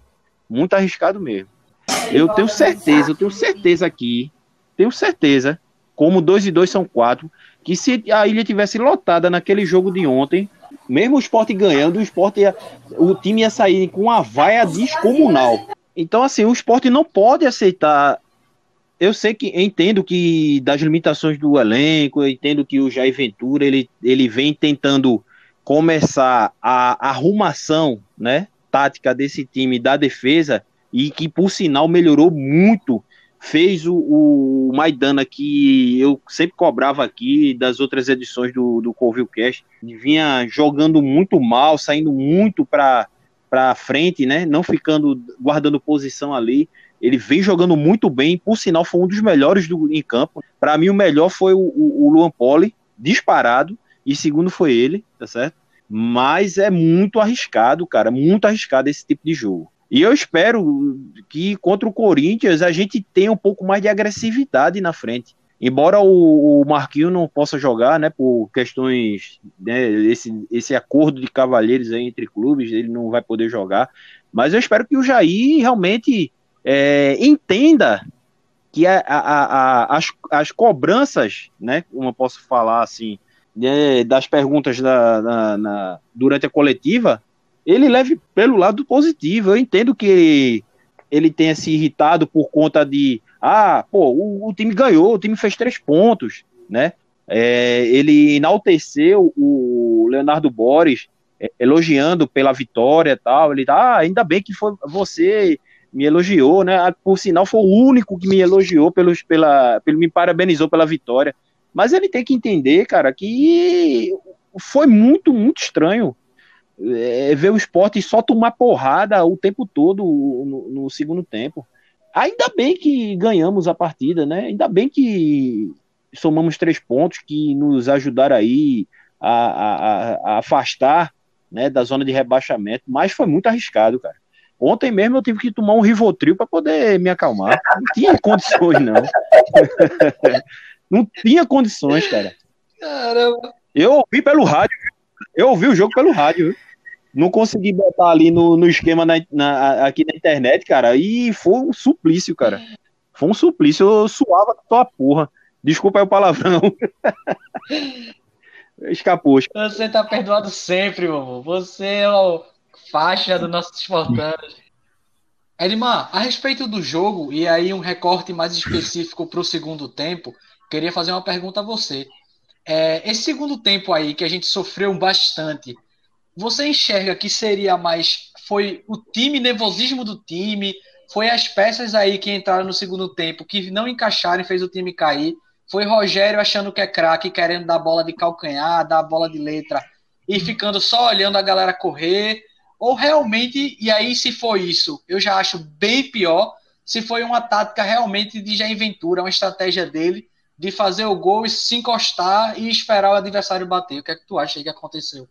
muito arriscado mesmo. Eu tenho certeza, eu tenho certeza aqui, tenho certeza, como dois e dois são quatro, que se a ilha tivesse lotada naquele jogo de ontem, mesmo o esporte ganhando, o esporte ia, o time ia sair com uma vaia descomunal. Então, assim, o esporte não pode aceitar. Eu sei que entendo que das limitações do elenco, eu entendo que o Jair Ventura ele, ele vem tentando começar a arrumação, né, tática desse time da defesa e que por sinal melhorou muito fez o, o Maidana que eu sempre cobrava aqui das outras edições do, do Cast, vinha jogando muito mal, saindo muito para para frente, né? Não ficando guardando posição ali. Ele vem jogando muito bem, por sinal foi um dos melhores do, em campo. Para mim o melhor foi o, o, o Luan Poli, disparado, e segundo foi ele, tá certo? Mas é muito arriscado, cara, muito arriscado esse tipo de jogo. E eu espero que contra o Corinthians a gente tenha um pouco mais de agressividade na frente. Embora o, o Marquinhos não possa jogar, né, por questões, né, esse, esse acordo de cavalheiros aí entre clubes, ele não vai poder jogar. Mas eu espero que o Jair realmente é, entenda que a, a, a, as, as cobranças, né, como eu posso falar assim, né, das perguntas da, na, na, durante a coletiva, ele leve pelo lado positivo. Eu entendo que ele tenha se irritado por conta de, ah, pô, o, o time ganhou, o time fez três pontos, né? É, ele enalteceu o Leonardo Boris, é, elogiando pela vitória e tal. Ele tá, ah, ainda bem que foi você me elogiou, né? Ah, por sinal, foi o único que me elogiou pelos, pela, pelo, me parabenizou pela vitória. Mas ele tem que entender, cara, que foi muito, muito estranho é, ver o esporte só tomar porrada o tempo todo no, no, segundo tempo. Ainda bem que ganhamos a partida, né? Ainda bem que somamos três pontos que nos ajudaram aí a, a, a afastar né, da zona de rebaixamento, mas foi muito arriscado, cara. Ontem mesmo eu tive que tomar um Rivotril para poder me acalmar. Não tinha condições, não. *laughs* não tinha condições, cara. Caramba. Eu ouvi pelo rádio. Eu ouvi o jogo pelo rádio. Não consegui botar ali no, no esquema na, na, aqui na internet, cara. E foi um suplício, cara. Foi um suplício. Eu suava tua porra. Desculpa aí o palavrão. *laughs* Escapou. Você tá perdoado sempre, meu Você é o faixa do nosso Esfortanos. Edmar, a respeito do jogo, e aí um recorte mais específico para o segundo tempo, queria fazer uma pergunta a você. É, esse segundo tempo aí, que a gente sofreu bastante, você enxerga que seria mais. Foi o time, nervosismo do time, foi as peças aí que entraram no segundo tempo que não encaixaram e fez o time cair. Foi Rogério achando que é craque, querendo dar bola de calcanhar, dar bola de letra e ficando só olhando a galera correr. Ou realmente, e aí se foi isso, eu já acho bem pior, se foi uma tática realmente de Jair Ventura, uma estratégia dele de fazer o gol e se encostar e esperar o adversário bater. O que é que tu acha que aconteceu?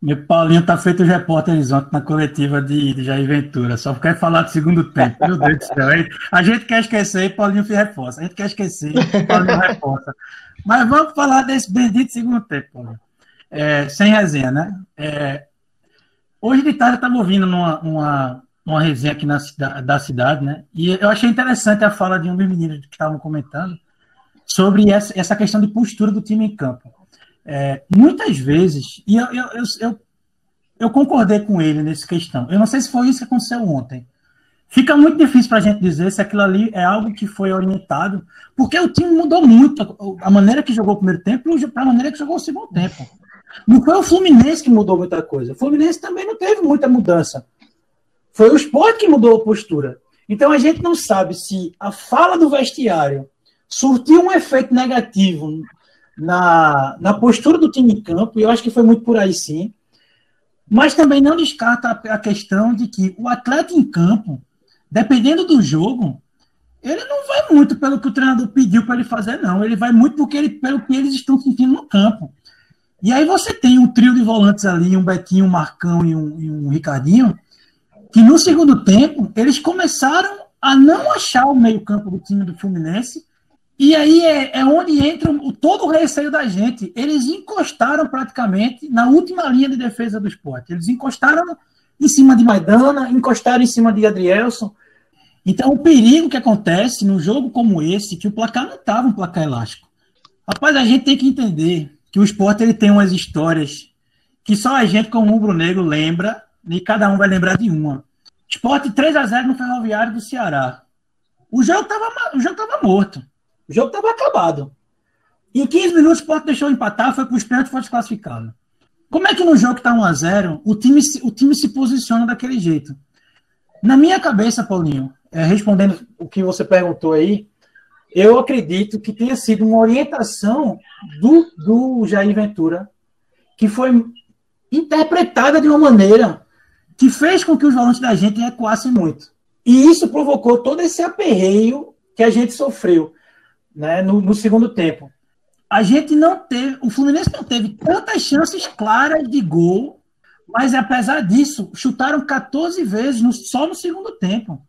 Meu Paulinho tá feito os repórteres ontem na coletiva de, de Jair Ventura. Só quer falar do segundo tempo. Meu Deus do céu. A gente quer esquecer, Paulinho reforça. A gente quer esquecer, Paulinho reforça. Mas vamos falar desse bendito segundo tempo, Paulinho. É, sem resenha, né? É, hoje de tarde eu estava ouvindo numa, uma, uma resenha aqui na, da, da cidade, né? E eu achei interessante a fala de um dos meninos que estavam comentando sobre essa, essa questão de postura do time em campo. É, muitas vezes, e eu, eu, eu, eu, concordei com ele nessa questão. Eu não sei se foi isso que aconteceu ontem. Fica muito difícil para a gente dizer se aquilo ali é algo que foi orientado, porque o time mudou muito a maneira que jogou o primeiro tempo para a maneira que jogou o segundo tempo. Não foi o Fluminense que mudou muita coisa. O Fluminense também não teve muita mudança. Foi o esporte que mudou a postura. Então a gente não sabe se a fala do vestiário surtiu um efeito negativo na, na postura do time em campo, e eu acho que foi muito por aí sim. Mas também não descarta a questão de que o atleta em campo, dependendo do jogo, ele não vai muito pelo que o treinador pediu para ele fazer, não. Ele vai muito porque ele, pelo que eles estão sentindo no campo. E aí você tem um trio de volantes ali, um Betinho, um Marcão e um, e um Ricardinho, que no segundo tempo eles começaram a não achar o meio-campo do time do Fluminense e aí é, é onde entra o, todo o receio da gente. Eles encostaram praticamente na última linha de defesa do esporte. Eles encostaram em cima de Maidana, encostaram em cima de Adrielson. Então, o perigo que acontece num jogo como esse, que o placar não estava um placar elástico. Rapaz, a gente tem que entender que o esporte ele tem umas histórias que só a gente, como rubro-negro, lembra, e cada um vai lembrar de uma. Esporte 3 a 0 no Ferroviário do Ceará. O jogo estava morto. O jogo estava acabado. Em 15 minutos, o Sport deixou empatar, foi para os pênaltis foi desclassificado. Como é que no jogo que está 1x0, o time, o time se posiciona daquele jeito? Na minha cabeça, Paulinho, é, respondendo o que você perguntou aí, eu acredito que tenha sido uma orientação do, do Jair Ventura que foi interpretada de uma maneira que fez com que os volantes da gente recuassem muito. E isso provocou todo esse aperreio que a gente sofreu né, no, no, segundo tempo. A gente não teve, o Fluminense não teve tantas chances claras de gol, mas apesar disso, chutaram 14 vezes no, só no segundo tempo.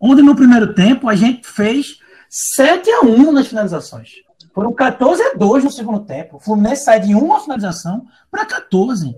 Onde no primeiro tempo a gente fez 7 a 1 nas finalizações. Foram 14 a 2 no segundo tempo. O Fluminense sai de uma finalização para 14.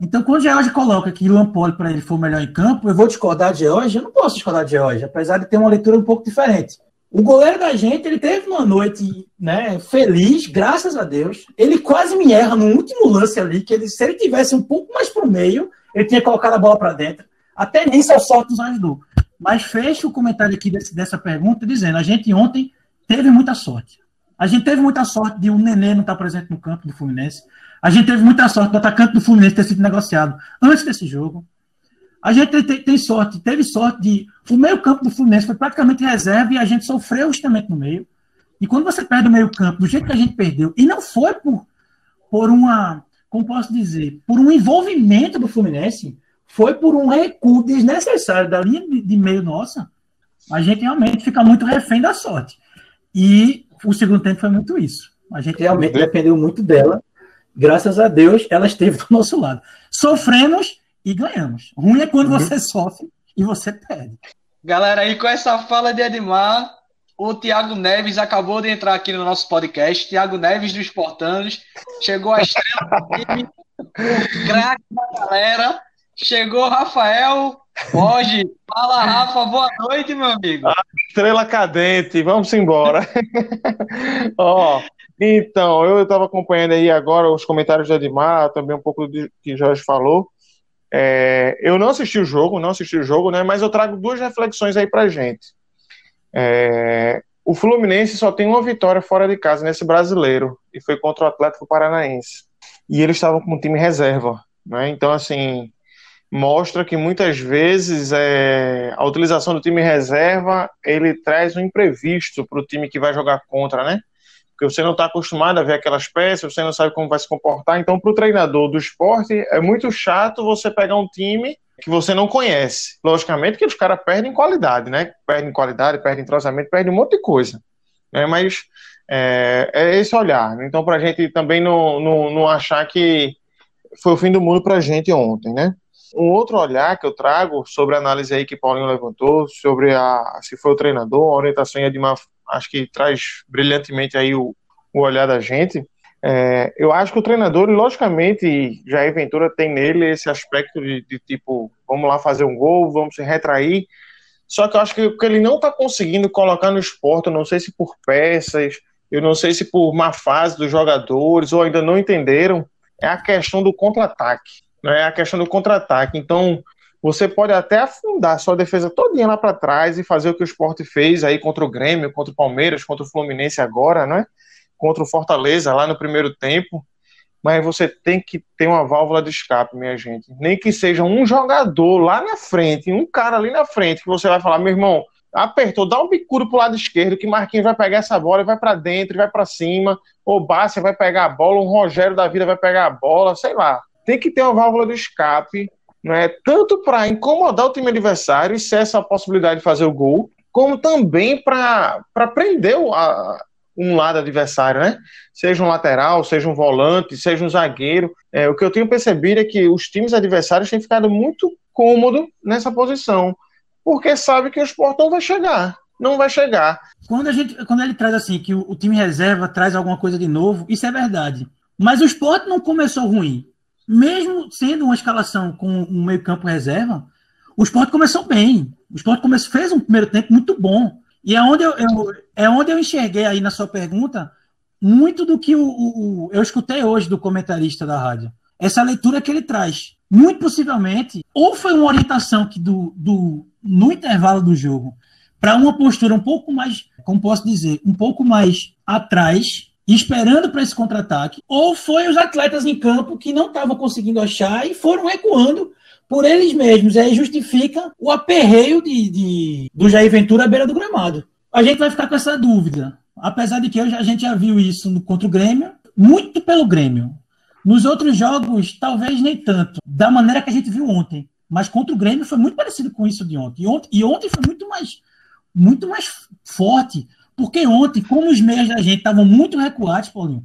Então, quando o George coloca que Luan Poli para ele foi o melhor em campo, eu vou discordar de George. Eu não posso discordar de George, apesar de ter uma leitura um pouco diferente. O goleiro da gente, ele teve uma noite né, feliz, graças a Deus. Ele quase me erra no último lance ali, que ele, se ele tivesse um pouco mais para o meio, ele tinha colocado a bola para dentro. Até nem só sorte nos ajudou. Mas fecho o comentário aqui desse, dessa pergunta dizendo: a gente ontem teve muita sorte. A gente teve muita sorte de um Nenê não estar presente no campo do Fluminense. A gente teve muita sorte do atacante do Fluminense ter sido negociado antes desse jogo. A gente tem, tem, sorte, teve sorte de. O meio-campo do Fluminense foi praticamente reserva e a gente sofreu justamente no meio. E quando você perde o meio-campo do jeito que a gente perdeu, e não foi por, por uma. Como posso dizer? Por um envolvimento do Fluminense, foi por um recuo desnecessário da linha de, de meio nossa. A gente realmente fica muito refém da sorte. E o segundo tempo foi muito isso. A gente realmente dependeu muito dela. Graças a Deus, ela esteve do *laughs* nosso lado. Sofremos e ganhamos. Ruim é quando uhum. você sofre e você perde. Galera, aí com essa fala de Edmar, o Tiago Neves acabou de entrar aqui no nosso podcast. Tiago Neves dos Portanos chegou a estrela do time, o craque da galera. Chegou Rafael Pode. Fala, Rafa. Boa noite, meu amigo. A estrela cadente. Vamos embora. *laughs* Ó, então, eu estava acompanhando aí agora os comentários de Edmar, também um pouco do que Jorge falou. É, eu não assisti o jogo, não assisti o jogo, né? Mas eu trago duas reflexões aí pra gente. É, o Fluminense só tem uma vitória fora de casa nesse brasileiro, e foi contra o Atlético Paranaense. E eles estavam com um time reserva, né? Então, assim, mostra que muitas vezes é, a utilização do time reserva ele traz um imprevisto para o time que vai jogar contra, né? Porque você não está acostumado a ver aquelas peças, você não sabe como vai se comportar. Então, para o treinador do esporte, é muito chato você pegar um time que você não conhece. Logicamente que os caras perdem qualidade, né? Perdem qualidade, perdem entrosamento, perdem um monte de coisa. Né? Mas é, é esse olhar. Então, para a gente também não, não, não achar que foi o fim do mundo para a gente ontem, né? Um outro olhar que eu trago sobre a análise aí que Paulinho levantou, sobre a se foi o treinador, a orientação de uma, acho que traz brilhantemente aí o, o olhar da gente. É, eu acho que o treinador, logicamente, Jair Ventura tem nele esse aspecto de, de, tipo, vamos lá fazer um gol, vamos se retrair. Só que eu acho que o que ele não está conseguindo colocar no esporte, não sei se por peças, eu não sei se por má fase dos jogadores, ou ainda não entenderam, é a questão do contra-ataque né, a questão do contra-ataque. Então, você pode até afundar sua defesa todinha lá para trás e fazer o que o esporte fez aí contra o Grêmio, contra o Palmeiras, contra o Fluminense agora, né? Contra o Fortaleza lá no primeiro tempo. Mas você tem que ter uma válvula de escape, minha gente. Nem que seja um jogador lá na frente, um cara ali na frente, que você vai falar, meu irmão, apertou, dá um bicudo pro lado esquerdo, que Marquinhos vai pegar essa bola e vai para dentro, e vai para cima, ou Bárcia vai pegar a bola, um Rogério da vida vai pegar a bola, sei lá tem que ter uma válvula de escape, é tanto para incomodar o time adversário e ser essa possibilidade de fazer o gol, como também para prender a, um lado adversário, né? Seja um lateral, seja um volante, seja um zagueiro. É, o que eu tenho percebido é que os times adversários têm ficado muito cômodo nessa posição, porque sabe que o esporte não vai chegar. Não vai chegar. Quando, a gente, quando ele traz assim, que o, o time reserva traz alguma coisa de novo, isso é verdade. Mas o esporte não começou ruim mesmo sendo uma escalação com um meio-campo reserva, o esporte começou bem. O esporte começou, fez um primeiro tempo muito bom. E é onde eu, eu é onde eu enxerguei aí na sua pergunta muito do que o, o, eu escutei hoje do comentarista da rádio. Essa leitura que ele traz. Muito possivelmente, ou foi uma orientação que do, do no intervalo do jogo para uma postura um pouco mais, como posso dizer, um pouco mais atrás esperando para esse contra-ataque, ou foi os atletas em campo que não estavam conseguindo achar e foram recuando por eles mesmos. E aí justifica o aperreio de, de, do Jair Ventura à beira do gramado. A gente vai ficar com essa dúvida. Apesar de que a gente já viu isso no, contra o Grêmio, muito pelo Grêmio. Nos outros jogos, talvez nem tanto, da maneira que a gente viu ontem. Mas contra o Grêmio foi muito parecido com isso de ontem. E ontem, e ontem foi muito mais, muito mais forte porque ontem, como os meios da gente estavam muito recuados, Paulinho,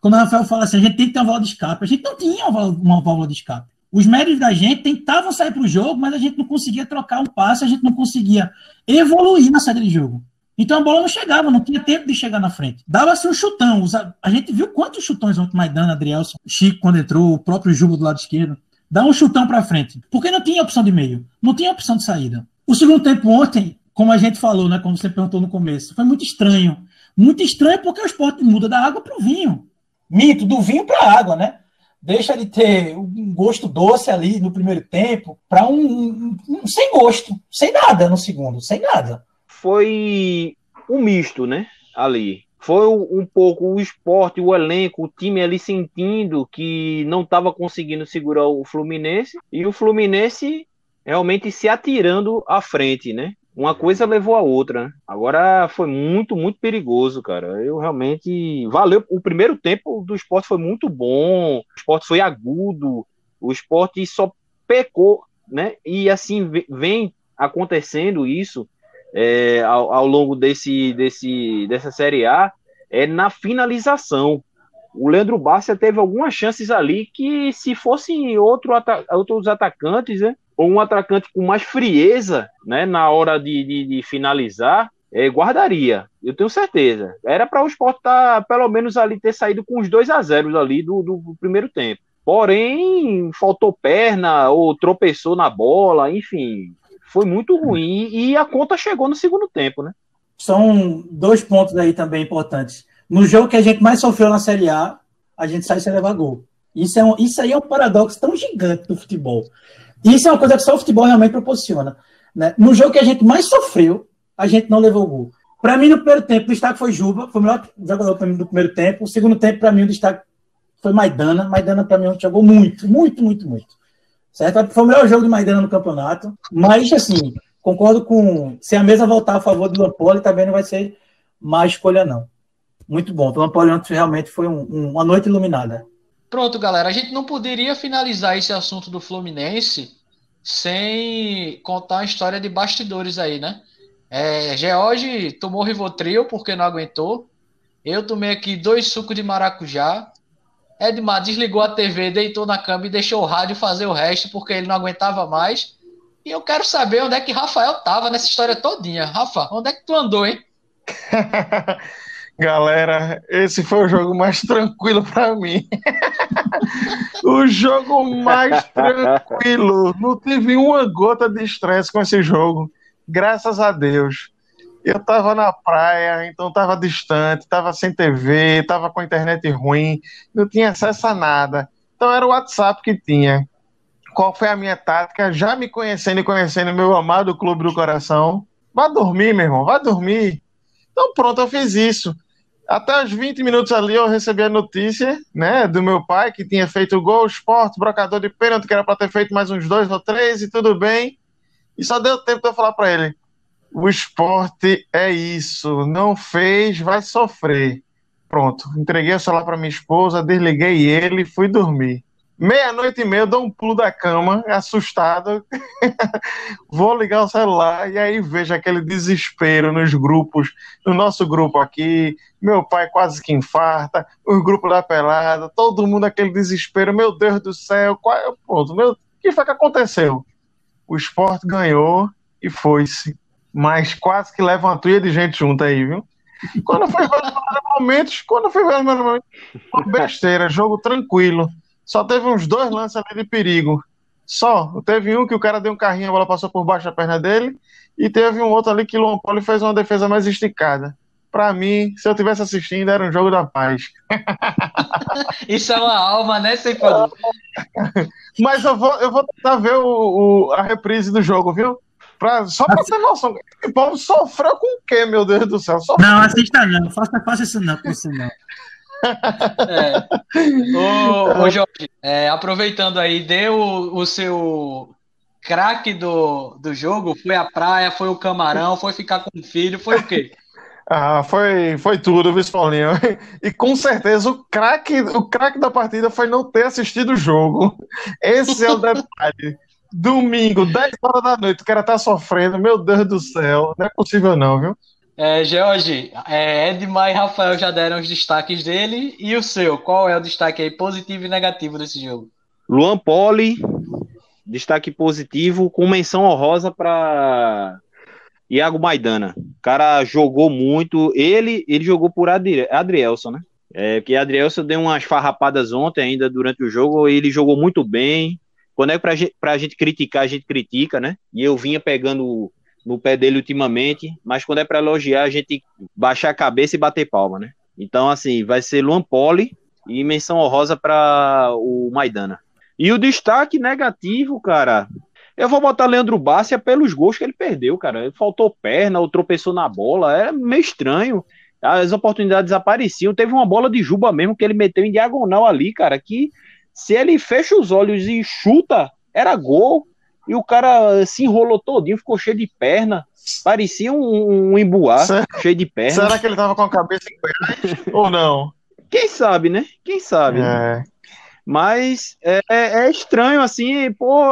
quando o Rafael fala assim, a gente tem que ter uma válvula de escape, a gente não tinha uma válvula de escape. Os médios da gente tentavam sair para o jogo, mas a gente não conseguia trocar um passe, a gente não conseguia evoluir na saída de jogo. Então a bola não chegava, não tinha tempo de chegar na frente. Dava-se um chutão. A gente viu quantos chutões ontem Maidana, Adrielson, Chico quando entrou, o próprio Jugo do lado esquerdo. Dá um chutão para frente. Porque não tinha opção de meio. Não tinha opção de saída. O segundo tempo ontem, como a gente falou, né? Como você perguntou no começo, foi muito estranho. Muito estranho porque o esporte muda da água para o vinho. Mito, do vinho para a água, né? Deixa de ter um gosto doce ali no primeiro tempo para um, um, um, sem gosto, sem nada no segundo, sem nada. Foi um misto, né? Ali foi um pouco o esporte, o elenco, o time ali sentindo que não estava conseguindo segurar o Fluminense e o Fluminense realmente se atirando à frente, né? Uma coisa levou a outra. Né? Agora foi muito, muito perigoso, cara. Eu realmente. Valeu. O primeiro tempo do esporte foi muito bom. O esporte foi agudo. O esporte só pecou, né? E assim vem acontecendo isso é, ao, ao, longo desse, desse, dessa Série A é na finalização. O Leandro Bárcia teve algumas chances ali que, se fossem outro outros atacantes, né, ou um atacante com mais frieza né, na hora de, de, de finalizar, é, guardaria, eu tenho certeza. Era para o estar, tá, pelo menos, ali ter saído com os 2 a 0 ali do, do primeiro tempo. Porém, faltou perna ou tropeçou na bola, enfim, foi muito ruim e a conta chegou no segundo tempo, né? São dois pontos aí também importantes. No jogo que a gente mais sofreu na Série A, a gente sai sem levar gol. Isso, é um, isso aí é um paradoxo tão gigante do futebol. Isso é uma coisa que só o futebol realmente proporciona. Né? No jogo que a gente mais sofreu, a gente não levou gol. Para mim, no primeiro tempo, o destaque foi Juba, foi o melhor jogador para mim do primeiro tempo. O segundo tempo, para mim, o destaque foi Maidana. Maidana, para mim, jogou muito, muito, muito, muito. Certo? Foi o melhor jogo de Maidana no campeonato. Mas, assim, concordo com. Se a mesa voltar a favor do Lampoli, também não vai ser má escolha, não. Muito bom. O Lampoli ontem realmente foi um, um, uma noite iluminada. Pronto, galera. A gente não poderia finalizar esse assunto do Fluminense sem contar a história de bastidores aí, né? É, George tomou Rivotril porque não aguentou. Eu tomei aqui dois sucos de maracujá. Edmar desligou a TV, deitou na cama e deixou o rádio fazer o resto porque ele não aguentava mais. E eu quero saber onde é que Rafael tava nessa história todinha. Rafa, onde é que tu andou, hein? *laughs* Galera, esse foi o jogo mais tranquilo para mim. *laughs* o jogo mais tranquilo. Não tive uma gota de estresse com esse jogo. Graças a Deus. Eu tava na praia, então tava distante, tava sem TV, tava com a internet ruim, não tinha acesso a nada. Então era o WhatsApp que tinha. Qual foi a minha tática? Já me conhecendo e conhecendo meu amado clube do coração. Vá dormir, meu irmão, vá dormir. Então pronto, eu fiz isso. Até os 20 minutos ali eu recebi a notícia, né, do meu pai que tinha feito gol, esporte, brocador de pênalti, que era para ter feito mais uns dois ou três e tudo bem. E só deu tempo de eu falar para ele: o esporte é isso, não fez, vai sofrer. Pronto, entreguei o celular para minha esposa, desliguei ele, fui dormir. Meia-noite e meia, eu dou um pulo da cama, assustado. *laughs* Vou ligar o celular e aí vejo aquele desespero nos grupos, no nosso grupo aqui. Meu pai quase que infarta, o grupo da pelada, todo mundo aquele desespero. Meu Deus do céu, qual é o ponto? Meu, o que foi que aconteceu? O esporte ganhou e foi-se. Mas quase que leva uma tuia de gente junto aí, viu? Quando foi ver os momentos, quando foi ver os momentos, besteira, jogo tranquilo só teve uns dois lances ali de perigo. Só. Teve um que o cara deu um carrinho, a bola passou por baixo da perna dele. E teve um outro ali que o Luan Poli fez uma defesa mais esticada. Para mim, se eu tivesse assistindo, era um jogo da paz. *laughs* Isso é uma alma, né, Ceifador? *laughs* Mas eu vou, eu vou tentar ver o, o, a reprise do jogo, viu? Pra, só pra ter noção. O povo sofreu com o quê, meu Deus do céu? Sofreu. Não, assista não. Faça, faça isso não, por isso não. É. Ô, ô Jorge, é, aproveitando aí, deu o, o seu craque do, do jogo? Foi a praia, foi o camarão, foi ficar com o filho, foi o quê? *laughs* Ah, foi, foi tudo, viu, Paulinho? *laughs* E com certeza o craque o craque da partida foi não ter assistido o jogo. Esse é o detalhe. Domingo, 10 horas da noite, o cara tá sofrendo, meu Deus do céu. Não é possível, não, viu? É, George, é, Edmar e Rafael já deram os destaques dele. E o seu? Qual é o destaque aí positivo e negativo desse jogo? Luan Poli, destaque positivo, com menção honrosa para Iago Maidana. O cara jogou muito. Ele, ele jogou por Adri, Adrielson, né? É, porque Adrielson deu umas farrapadas ontem ainda durante o jogo. Ele jogou muito bem. Quando é pra gente, pra gente criticar, a gente critica, né? E eu vinha pegando no pé dele ultimamente, mas quando é para elogiar, a gente baixar a cabeça e bater palma, né? Então, assim, vai ser Luan Poli e menção honrosa para o Maidana. E o destaque negativo, cara, eu vou botar Leandro Bárcia pelos gols que ele perdeu, cara. Ele faltou perna ou tropeçou na bola, é meio estranho. As oportunidades apareciam. Teve uma bola de Juba mesmo que ele meteu em diagonal ali, cara, que se ele fecha os olhos e chuta, era gol e o cara se enrolou todinho, ficou cheio de perna, parecia um, um embuá, será, cheio de perna. Será que ele tava com a cabeça em ou não? Quem sabe, né? Quem sabe. É. Mas é, é, é, estranho, assim, pô,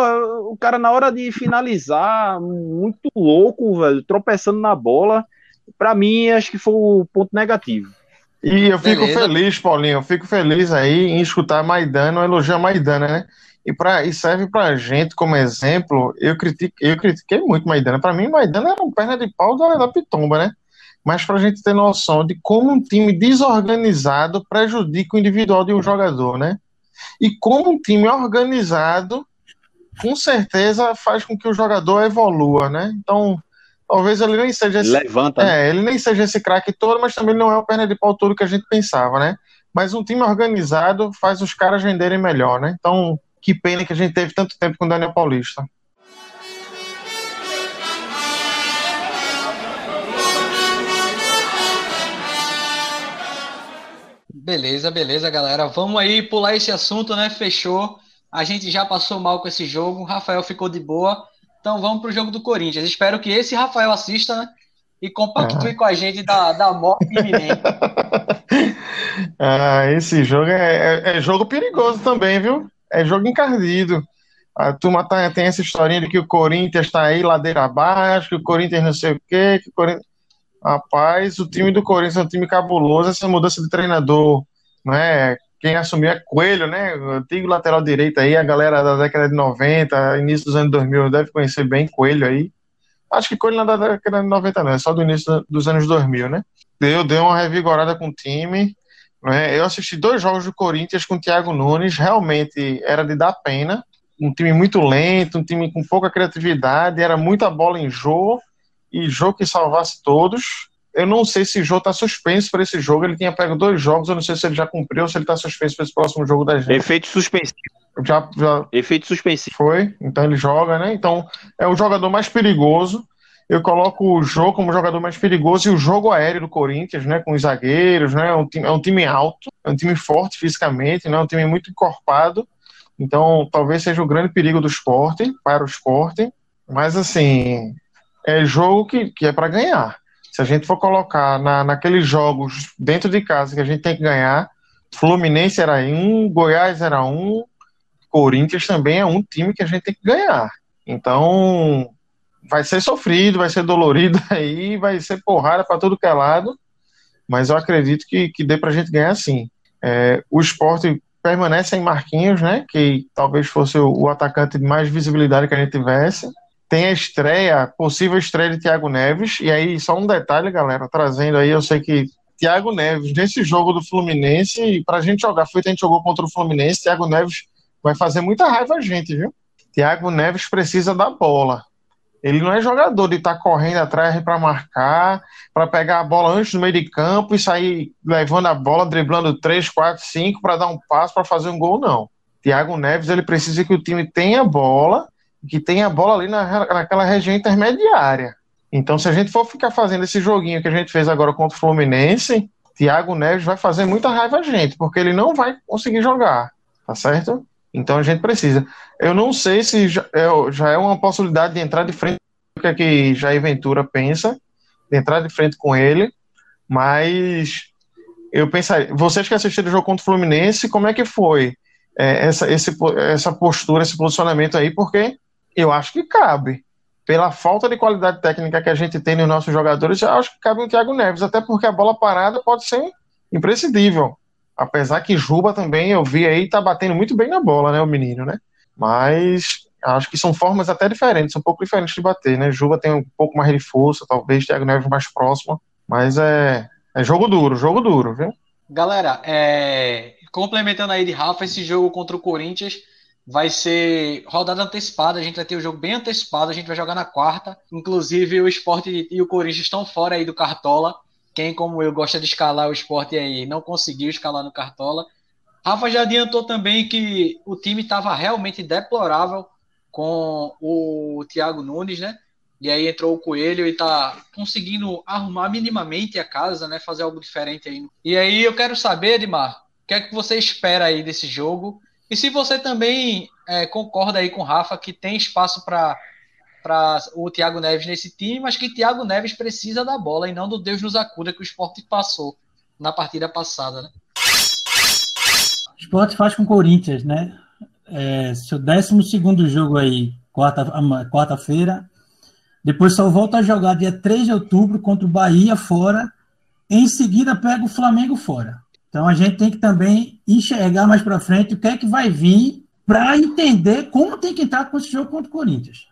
o cara na hora de finalizar, muito louco, velho, tropeçando na bola. Para mim, acho que foi o ponto negativo. E eu fico Beleza. feliz, Paulinho, eu fico feliz aí em escutar Maidana, elogiar Maidana, né? E, pra, e serve pra gente como exemplo. Eu, critiquei, eu critiquei muito Maidana. Para mim, Maidana era um perna de pau da, da pitomba, né? Mas para a gente ter noção de como um time desorganizado prejudica o individual de um jogador, né? E como um time organizado, com certeza, faz com que o jogador evolua, né? Então, talvez ele nem seja esse. Levanta. É, né? ele nem seja esse craque todo, mas também não é o perna de pau todo que a gente pensava, né? Mas um time organizado faz os caras renderem melhor, né? Então, que pena que a gente teve tanto tempo com o Daniel Paulista. Beleza, beleza, galera. Vamos aí pular esse assunto, né? Fechou. A gente já passou mal com esse jogo. O Rafael ficou de boa. Então vamos pro jogo do Corinthians. Espero que esse Rafael assista, né? E compactue ah. com a gente da, da morte iminente. *laughs* ah, esse jogo é, é, é jogo perigoso também, viu? É jogo encardido. A turma tá, tem essa historinha de que o Corinthians está aí ladeira abaixo, que o Corinthians não sei o quê, que o Corinthians... Rapaz, o time do Corinthians é um time cabuloso, essa mudança de treinador, né? Quem assumiu é Coelho, né? Antigo lateral direito aí, a galera da década de 90, início dos anos 2000 deve conhecer bem Coelho aí. Acho que Coelho não é da década de 90 não, é só do início dos anos 2000, né? Deu, deu uma revigorada com o time, né? Eu assisti dois jogos do Corinthians com o Thiago Nunes, realmente era de dar pena. Um time muito lento, um time com pouca criatividade, era muita bola em jogo e jogo que salvasse todos. Eu não sei se o Jô está suspenso para esse jogo. Ele tinha pego dois jogos, eu não sei se ele já cumpriu ou se ele está suspenso para esse próximo jogo da gente. Efeito suspensivo. Já, já Efeito suspensivo. Foi, então ele joga, né? Então é o jogador mais perigoso eu coloco o jogo como jogador mais perigoso e o jogo aéreo do Corinthians, né, com os zagueiros, né, é um time, é um time alto, é um time forte fisicamente, né, é um time muito encorpado, então talvez seja o grande perigo do esporte, para o esporte, mas assim, é jogo que, que é para ganhar. Se a gente for colocar na, naqueles jogos dentro de casa que a gente tem que ganhar, Fluminense era um, Goiás era um, Corinthians também é um time que a gente tem que ganhar. Então, vai ser sofrido, vai ser dolorido *laughs* aí, vai ser porrada para todo que é lado, mas eu acredito que, que dê para a gente ganhar sim. É, o esporte permanece em Marquinhos, né, que talvez fosse o, o, atacante de mais visibilidade que a gente tivesse. Tem a estreia, possível estreia de Thiago Neves, e aí só um detalhe, galera, trazendo aí, eu sei que Thiago Neves, nesse jogo do Fluminense, para a gente jogar, foi a gente jogou contra o Fluminense, Thiago Neves vai fazer muita raiva a gente, viu? Thiago Neves precisa da bola. Ele não é jogador de estar tá correndo atrás para marcar, para pegar a bola antes do meio de campo e sair levando a bola, driblando 3, 4, 5 para dar um passo para fazer um gol, não. Thiago Neves ele precisa que o time tenha bola, que tenha bola ali na, naquela região intermediária. Então, se a gente for ficar fazendo esse joguinho que a gente fez agora contra o Fluminense, Thiago Neves vai fazer muita raiva a gente, porque ele não vai conseguir jogar, tá certo? Então a gente precisa. Eu não sei se já é, já é uma possibilidade de entrar de frente o que, é que Jair Ventura pensa, de entrar de frente com ele, mas eu pensaria. Vocês que assistiram o jogo contra o Fluminense, como é que foi é, essa, esse, essa postura, esse posicionamento aí? Porque eu acho que cabe. Pela falta de qualidade técnica que a gente tem nos nossos jogadores, eu acho que cabe o Thiago Neves, até porque a bola parada pode ser imprescindível. Apesar que Juba também, eu vi aí, tá batendo muito bem na bola, né, o menino, né? Mas acho que são formas até diferentes, um pouco diferentes de bater, né? Juba tem um pouco mais de força, talvez Thiago Neves mais próximo, mas é, é jogo duro, jogo duro, viu? Galera, é, complementando aí de Rafa, esse jogo contra o Corinthians vai ser rodada antecipada, a gente vai ter o jogo bem antecipado, a gente vai jogar na quarta. Inclusive o esporte e o Corinthians estão fora aí do Cartola. Quem, como eu, gosta de escalar o esporte aí, não conseguiu escalar no Cartola. Rafa já adiantou também que o time estava realmente deplorável com o Thiago Nunes, né? E aí entrou o Coelho e tá conseguindo arrumar minimamente a casa, né? Fazer algo diferente aí. E aí eu quero saber, Edmar, o que é que você espera aí desse jogo? E se você também é, concorda aí com o Rafa que tem espaço para para o Thiago Neves nesse time, mas que Thiago Neves precisa da bola e não do Deus nos acuda que o esporte passou na partida passada, né? O esporte faz com o Corinthians, né? É, seu 12 jogo aí, quarta-feira. Quarta depois só volta a jogar dia 3 de outubro contra o Bahia fora. Em seguida pega o Flamengo fora. Então a gente tem que também enxergar mais para frente o que é que vai vir para entender como tem que entrar com esse jogo contra o Corinthians.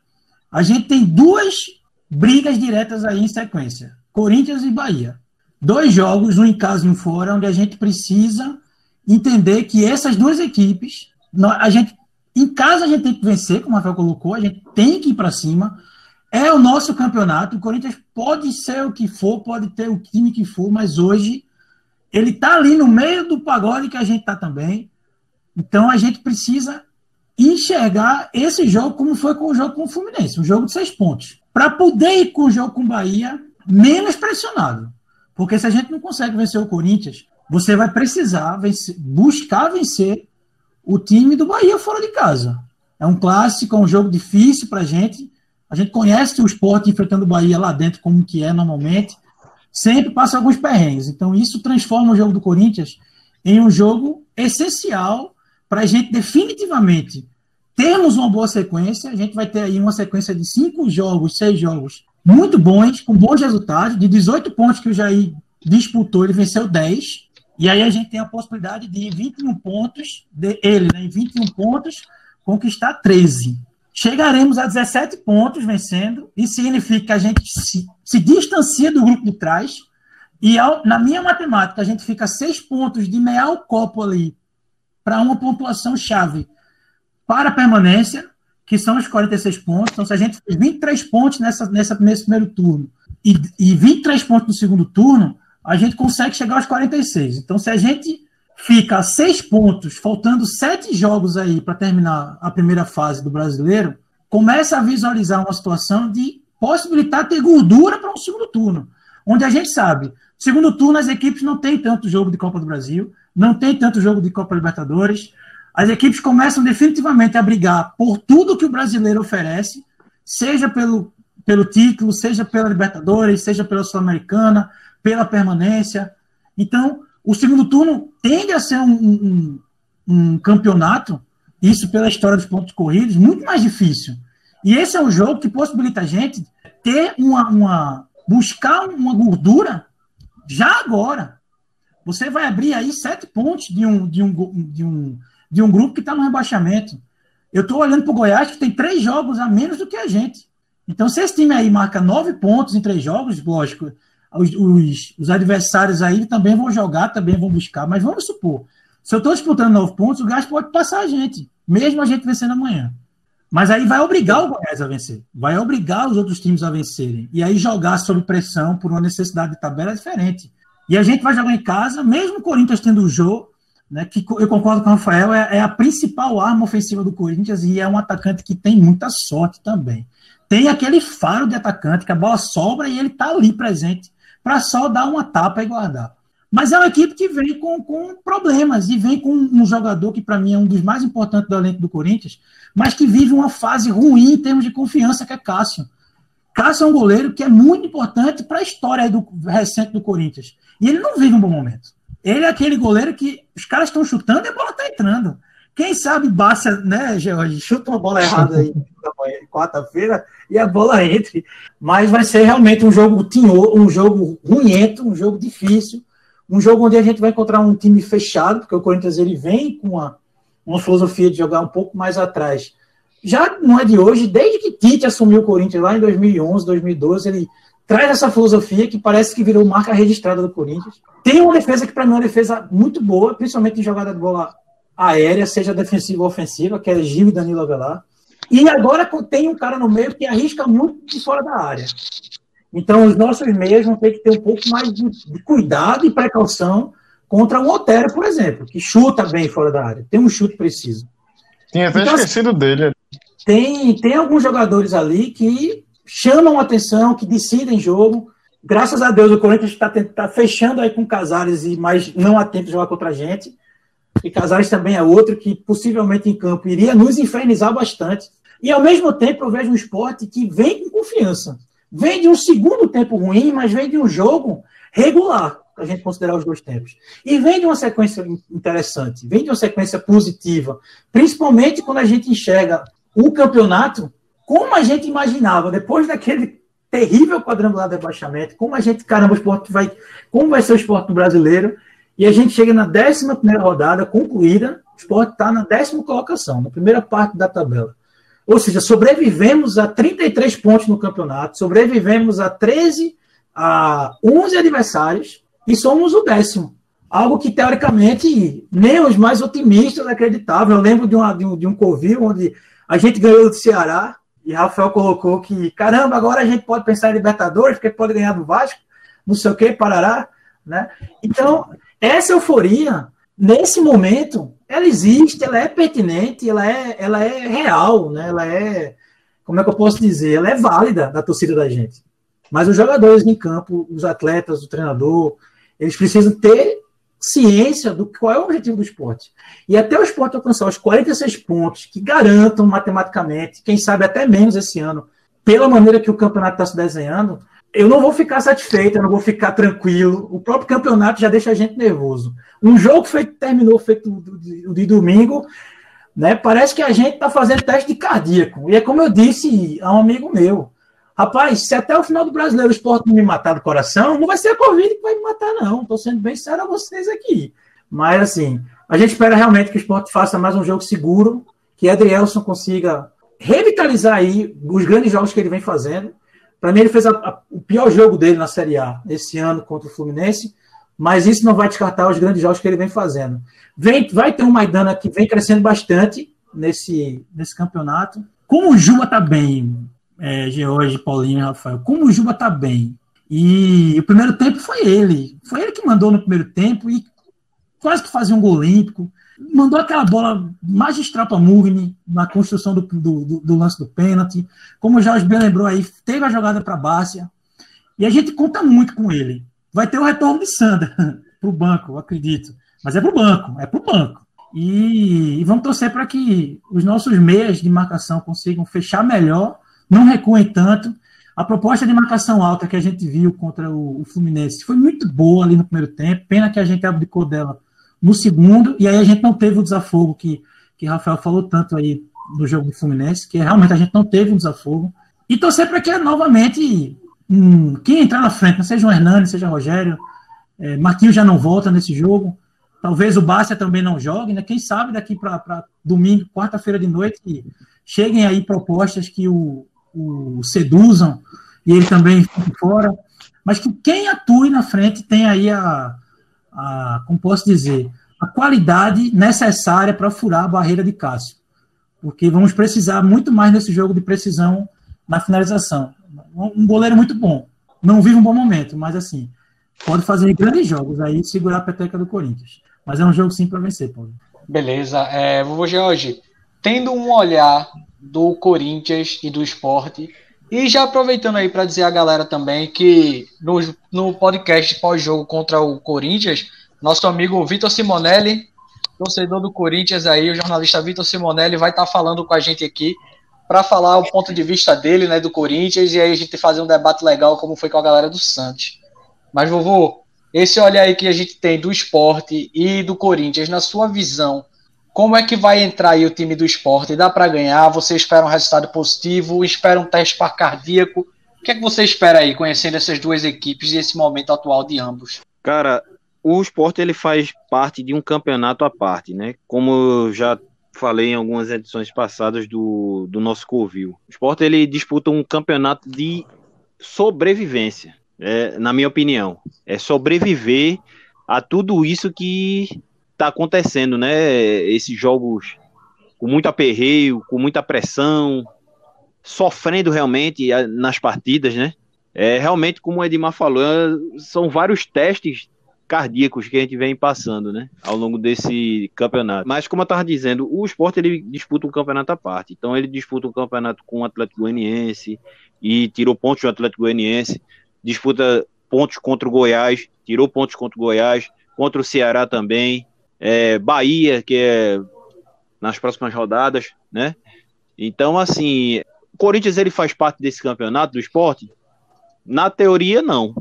A gente tem duas brigas diretas aí em sequência: Corinthians e Bahia. Dois jogos, um em casa e um fora, onde a gente precisa entender que essas duas equipes, a gente, em casa a gente tem que vencer, como o Rafael colocou, a gente tem que ir para cima. É o nosso campeonato. O Corinthians pode ser o que for, pode ter o time que for, mas hoje ele está ali no meio do pagode que a gente está também. Então a gente precisa enxergar esse jogo como foi com o jogo com o Fluminense, um jogo de seis pontos. Para poder ir com o jogo com o Bahia menos pressionado. Porque se a gente não consegue vencer o Corinthians, você vai precisar vencer, buscar vencer o time do Bahia fora de casa. É um clássico, é um jogo difícil para a gente. A gente conhece o esporte enfrentando o Bahia lá dentro, como que é normalmente sempre passa alguns perrengues. Então, isso transforma o jogo do Corinthians em um jogo essencial para a gente definitivamente termos uma boa sequência. A gente vai ter aí uma sequência de cinco jogos, seis jogos muito bons, com bons resultados. De 18 pontos que o Jair disputou, ele venceu 10. E aí a gente tem a possibilidade de, em 21 pontos, de ele, né, em 21 pontos, conquistar 13 chegaremos a 17 pontos vencendo. Isso significa que a gente se, se distancia do grupo de trás. E ao, na minha matemática, a gente fica seis pontos de meia copo ali para uma pontuação chave para a permanência, que são os 46 pontos. Então, se a gente fez 23 pontos nessa, nessa, nesse primeiro turno e, e 23 pontos no segundo turno, a gente consegue chegar aos 46. Então, se a gente fica a seis pontos, faltando sete jogos aí para terminar a primeira fase do brasileiro, começa a visualizar uma situação de possibilitar ter gordura para um segundo turno, onde a gente sabe, segundo turno as equipes não têm tanto jogo de Copa do Brasil, não tem tanto jogo de Copa Libertadores, as equipes começam definitivamente a brigar por tudo que o brasileiro oferece, seja pelo, pelo título, seja pela Libertadores, seja pela Sul-Americana, pela permanência. Então, o segundo turno tende a ser um, um, um campeonato, isso pela história dos pontos corridos, muito mais difícil. E esse é um jogo que possibilita a gente ter uma, uma buscar uma gordura já agora. Você vai abrir aí sete pontos de um, de um, de um, de um grupo que está no rebaixamento. Eu estou olhando para o Goiás, que tem três jogos a menos do que a gente. Então, se esse time aí marca nove pontos em três jogos, lógico, os, os, os, adversários aí também vão jogar, também vão buscar, mas vamos supor, se eu estou disputando nove pontos, o Gás pode passar a gente, mesmo a gente vencendo amanhã. Mas aí vai obrigar o Goiás a vencer, vai obrigar os outros times a vencerem. E aí jogar sob pressão por uma necessidade de tabela é diferente. E a gente vai jogar em casa, mesmo o Corinthians tendo o jogo, né, que eu concordo com o Rafael, é, é a principal arma ofensiva do Corinthians e é um atacante que tem muita sorte também. Tem aquele faro de atacante que a bola sobra e ele está ali presente para só dar uma tapa e guardar. Mas é uma equipe que vem com, com problemas e vem com um jogador que, para mim, é um dos mais importantes do elenco do Corinthians, mas que vive uma fase ruim em termos de confiança, que é Cássio. Cássio é um goleiro que é muito importante para a história do, recente do Corinthians. E ele não vive um bom momento. Ele é aquele goleiro que os caras estão chutando e a bola está entrando. Quem sabe Bassa, né, George, chuta uma bola errada aí quarta-feira e a bola entre. Mas vai ser realmente um jogo tinhor, um jogo ruimento, um jogo difícil, um jogo onde a gente vai encontrar um time fechado, porque o Corinthians ele vem com uma, uma filosofia de jogar um pouco mais atrás. Já não é de hoje, desde que Tite assumiu o Corinthians lá em 2011, 2012, ele traz essa filosofia que parece que virou marca registrada do Corinthians. Tem uma defesa que para mim é uma defesa muito boa, principalmente em jogada de bola aérea, seja defensiva ou ofensiva, que é Gil e Danilo Avelar. E agora tem um cara no meio que arrisca muito de fora da área. Então, os nossos meios vão ter que ter um pouco mais de, de cuidado e precaução contra o Otero, por exemplo, que chuta bem fora da área, tem um chute preciso. Tinha até então, assim, esquecido assim, dele. Tem, tem alguns jogadores ali que chamam atenção, que decidem jogo. Graças a Deus, o Corinthians está tá fechando aí com Casares e mais não há tempo de jogar contra a gente. E Casares também é outro que possivelmente em campo iria nos infernizar bastante. E ao mesmo tempo eu vejo um esporte que vem com confiança. Vem de um segundo tempo ruim, mas vem de um jogo regular, para a gente considerar os dois tempos. E vem de uma sequência interessante, vem de uma sequência positiva, principalmente quando a gente enxerga o campeonato como a gente imaginava, depois daquele terrível quadrangular de abaixamento, como a gente, caramba, o esporte vai, como vai ser o esporte brasileiro, e a gente chega na 11 rodada concluída, o esporte está na décima colocação, na primeira parte da tabela. Ou seja, sobrevivemos a 33 pontos no campeonato, sobrevivemos a 13, a 11 adversários e somos o décimo. Algo que, teoricamente, nem os mais otimistas acreditavam. Eu lembro de, uma, de, um, de um Covil onde a gente ganhou do Ceará e Rafael colocou que, caramba, agora a gente pode pensar em Libertadores, porque pode ganhar do Vasco, não sei o que, Parará. Né? Então, essa euforia, nesse momento, ela existe, ela é pertinente, ela é, ela é real, né? Ela é, como é que eu posso dizer? Ela é válida da torcida da gente. Mas os jogadores em campo, os atletas, o treinador, eles precisam ter ciência do qual é o objetivo do esporte. E até o esporte alcançar os 46 pontos que garantam matematicamente, quem sabe até menos esse ano, pela maneira que o campeonato está se desenhando, eu não vou ficar satisfeito, eu não vou ficar tranquilo. O próprio campeonato já deixa a gente nervoso. Um jogo feito, terminou feito de, de domingo, né? Parece que a gente está fazendo teste de cardíaco. E é como eu disse a um amigo meu. Rapaz, se até o final do brasileiro o esporte não me matar do coração, não vai ser a Covid que vai me matar, não. Estou sendo bem sério a vocês aqui. Mas, assim, a gente espera realmente que o esporte faça mais um jogo seguro, que Adrielson consiga revitalizar aí os grandes jogos que ele vem fazendo para mim, ele fez a, a, o pior jogo dele na Série A esse ano contra o Fluminense, mas isso não vai descartar os grandes jogos que ele vem fazendo. Vem, vai ter um Maidana que vem crescendo bastante nesse, nesse campeonato. Como o Juba tá bem, é, George, Paulinho Rafael, como o Juba tá bem. E o primeiro tempo foi ele. Foi ele que mandou no primeiro tempo e quase que fazia um gol olímpico mandou aquela bola magistral para Mugni na construção do, do, do, lance do pênalti. Como o Jorge bem lembrou aí, teve a jogada para Bárcia. E a gente conta muito com ele. Vai ter o retorno de Sandra *laughs* para o banco, acredito. Mas é para o banco, é para o banco. E, e, vamos torcer para que os nossos meias de marcação consigam fechar melhor, não recuem tanto. A proposta de marcação alta que a gente viu contra o, o Fluminense foi muito boa ali no primeiro tempo. Pena que a gente abdicou dela no segundo, e aí a gente não teve o desafogo que, que Rafael falou tanto aí no jogo do Fluminense, que realmente a gente não teve um desafogo. E torcer para que novamente um, quem entrar na frente, seja o Hernani, seja o Rogério, é, Marquinhos já não volta nesse jogo, talvez o Bárcia também não jogue, né? Quem sabe daqui para domingo, quarta-feira de noite, cheguem aí propostas que o, o seduzam e ele também fora, mas que quem atue na frente tem aí a, a, como posso dizer, a qualidade necessária para furar a barreira de Cássio. Porque vamos precisar muito mais nesse jogo de precisão na finalização. Um goleiro muito bom. Não vive um bom momento, mas assim, pode fazer grandes jogos aí segurar a peteca do Corinthians. Mas é um jogo sim para vencer, Paulo. Beleza. É, vovô George, tendo um olhar do Corinthians e do esporte, e já aproveitando aí para dizer a galera também que no, no podcast pós-jogo contra o Corinthians, nosso amigo Vitor Simonelli, torcedor do Corinthians aí, o jornalista Vitor Simonelli vai estar tá falando com a gente aqui para falar o ponto de vista dele, né, do Corinthians, e aí a gente fazer um debate legal como foi com a galera do Santos. Mas, vovô, esse olhar aí que a gente tem do esporte e do Corinthians, na sua visão, como é que vai entrar aí o time do esporte? Dá para ganhar? Você espera um resultado positivo? Espera um teste para cardíaco? O que é que você espera aí, conhecendo essas duas equipes e esse momento atual de ambos? Cara, o esporte ele faz parte de um campeonato à parte, né? Como eu já falei em algumas edições passadas do, do nosso Covil. O esporte ele disputa um campeonato de sobrevivência, é, na minha opinião. É sobreviver a tudo isso que tá acontecendo, né? Esses jogos com muito aperreio, com muita pressão, sofrendo realmente nas partidas, né? É realmente, como o Edmar falou, são vários testes cardíacos que a gente vem passando, né, ao longo desse campeonato. Mas como eu estava dizendo, o esporte ele disputa um campeonato à parte. Então ele disputa um campeonato com o Atlético Goianiense e tirou pontos do Atlético Goianiense, disputa pontos contra o Goiás, tirou pontos contra o Goiás, contra o Ceará também, é, Bahia, que é nas próximas rodadas, né? Então, assim, o Corinthians ele faz parte desse campeonato do esporte? Na teoria, não.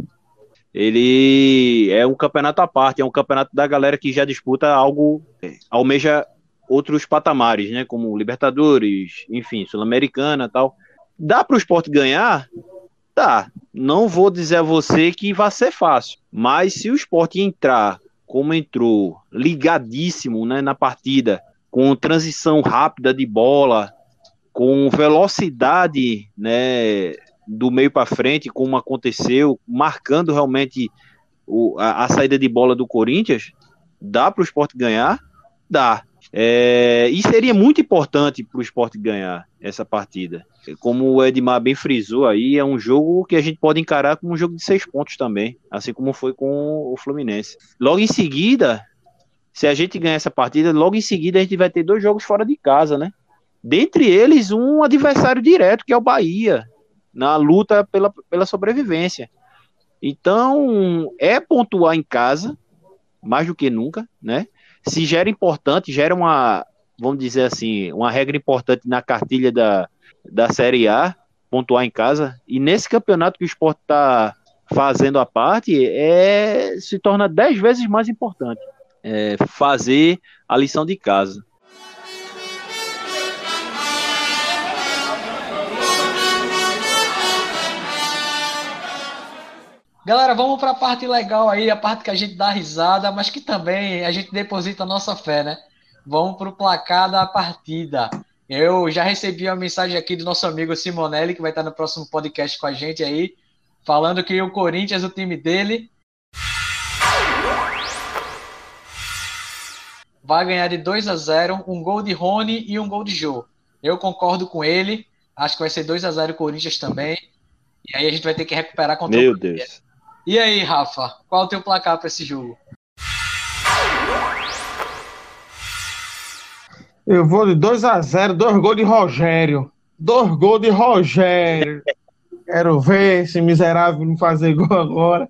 Ele é um campeonato à parte, é um campeonato da galera que já disputa algo, almeja outros patamares, né? Como Libertadores, enfim, Sul-Americana tal. Dá para o esporte ganhar? Dá. Não vou dizer a você que vai ser fácil, mas se o esporte entrar como entrou, ligadíssimo né, na partida, com transição rápida de bola, com velocidade né, do meio para frente, como aconteceu, marcando realmente o, a, a, saída de bola do Corinthians, dá para o esporte ganhar? Dá. É, e seria muito importante para o esporte ganhar essa partida. Como o Edmar bem frisou aí, é um jogo que a gente pode encarar como um jogo de seis pontos também, assim como foi com o Fluminense. Logo em seguida, se a gente ganhar essa partida, logo em seguida a gente vai ter dois jogos fora de casa, né? Dentre eles, um adversário direto, que é o Bahia, na luta pela, pela sobrevivência. Então, é pontuar em casa, mais do que nunca, né? Se gera importante, gera uma, vamos dizer assim, uma regra importante na cartilha da, da Série A, pontuar em casa. E nesse campeonato que o esporte está fazendo a parte, é, se torna dez vezes mais importante é, fazer a lição de casa. Galera, vamos para a parte legal aí, a parte que a gente dá risada, mas que também a gente deposita a nossa fé, né? Vamos para o placar da partida. Eu já recebi uma mensagem aqui do nosso amigo Simonelli, que vai estar no próximo podcast com a gente aí, falando que o Corinthians, o time dele, vai ganhar de 2 a 0 um gol de Rony e um gol de Jô. Eu concordo com ele, acho que vai ser 2 a 0 Corinthians também. E aí a gente vai ter que recuperar contra Meu o Deus. E aí, Rafa, qual é o teu placar para esse jogo? Eu vou de 2 a 0 dois gols de Rogério. Dois gols de Rogério. Quero ver esse miserável não fazer gol agora.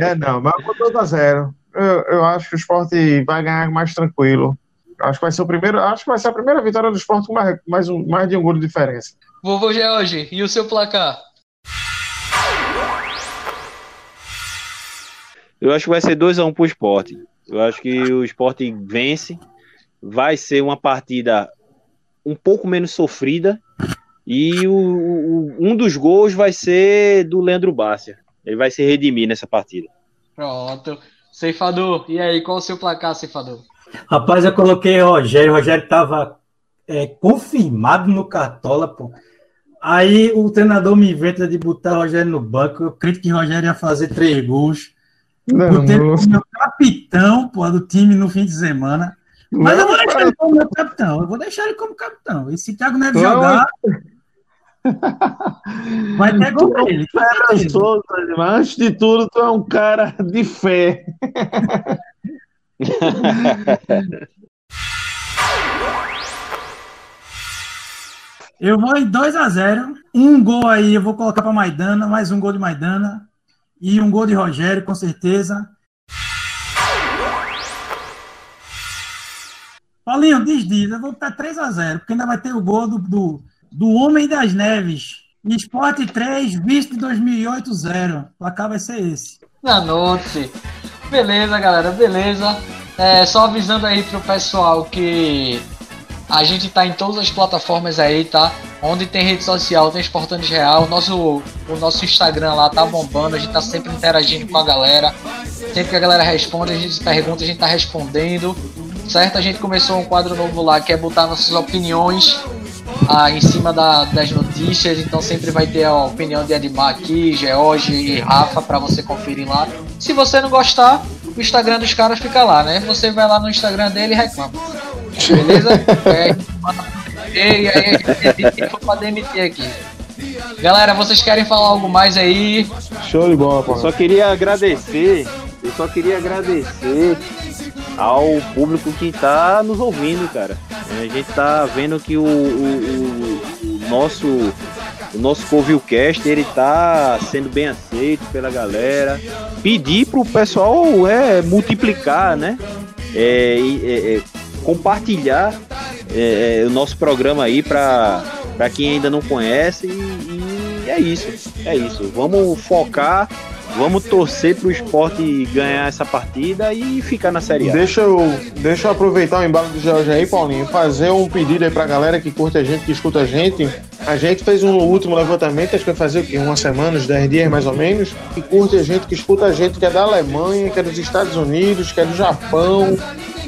é, não, mas eu vou 2 a 0 eu, eu acho que o esporte vai ganhar mais tranquilo. Acho que vai ser o primeiro. Acho que vai ser a primeira vitória do esporte com mais, mais, um, mais de um gol de diferença. Vovô George, e o seu placar? Eu acho que vai ser 2x1 um pro esporte. Eu acho que o esporte vence. Vai ser uma partida um pouco menos sofrida. E o, o, um dos gols vai ser do Leandro Bárcia. Ele vai se redimir nessa partida. Pronto. Ceifador, e aí, qual o seu placar, Ceifador? Rapaz, eu coloquei Rogério. O Rogério estava é, confirmado no Cartola, pô. Aí o treinador me inventa de botar o Rogério no banco. Eu acredito que o Rogério ia fazer três gols. Não, Botei o meu capitão pô, do time no fim de semana. Mas não, eu vou deixar cara. ele como meu capitão. Eu vou deixar ele como capitão. E se Thiago Neves não, jogar. *laughs* Vai ter gol dele. Mas antes de tudo, tu é um cara de fé. eu vou em 2 a 0 Um gol aí eu vou colocar para Maidana, mais um gol de Maidana. E um gol de Rogério, com certeza. Paulinho, diz, diz, eu vou estar 3 a 0 porque ainda vai ter o gol do, do, do Homem das Neves. Esporte 3, visto 2008 0. O placar vai ser esse. noite. Beleza, galera, beleza. É, só avisando aí pro pessoal que a gente tá em todas as plataformas aí, tá? Onde tem rede social, tem Esportanes Real. O nosso, o nosso Instagram lá tá bombando, a gente tá sempre interagindo com a galera. Sempre que a galera responde, a gente pergunta, a gente tá respondendo. Certo? A gente começou um quadro novo lá que é botar nossas opiniões ah, em cima da, das notícias. Então sempre vai ter a opinião de Admar aqui, George e Rafa para você conferir lá. Se você não gostar, o Instagram dos caras fica lá, né? Você vai lá no Instagram dele e reclama. Beleza? é, e aí pra demitir aqui. Galera, vocês querem falar algo mais aí? Show de bola, Eu só queria agradecer, eu só queria agradecer ao público que tá nos ouvindo, cara. A gente tá vendo que o, o, o, o nosso o nosso Covilcast ele tá sendo bem aceito pela galera. Pedir pro pessoal é multiplicar, né? É, é, é, compartilhar é, é, o nosso programa aí para para quem ainda não conhece e, e é isso, é isso. Vamos focar Vamos torcer pro esporte ganhar essa partida e ficar na Série A. Deixa eu, deixa eu aproveitar o embalo do George aí, Paulinho, fazer um pedido aí pra galera que curte a gente, que escuta a gente. A gente fez um último levantamento, acho que vai fazer o quê? Uma semana, uns 10 dias mais ou menos. Que curte a gente, que escuta a gente, que é da Alemanha, que é dos Estados Unidos, que é do Japão,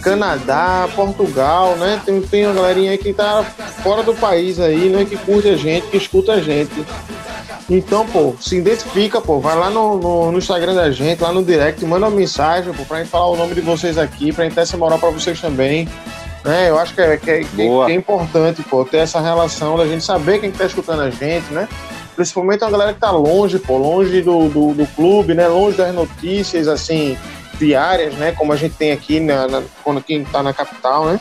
Canadá, Portugal, né? Tem, tem uma galerinha aí que tá fora do país aí, né? Que curte a gente, que escuta a gente. Então, pô, se identifica, pô, vai lá no, no, no, Instagram da gente, lá no direct, manda uma mensagem, pô, pra gente falar o nome de vocês aqui, pra gente ter essa moral pra vocês também. Né? Eu acho que é, que, é, que é importante, pô, ter essa relação da gente saber quem tá escutando a gente, né? Principalmente a galera que tá longe, pô, longe do, do, do clube, né? Longe das notícias, assim, diárias, né? Como a gente tem aqui na, na, quando quem tá na capital, né?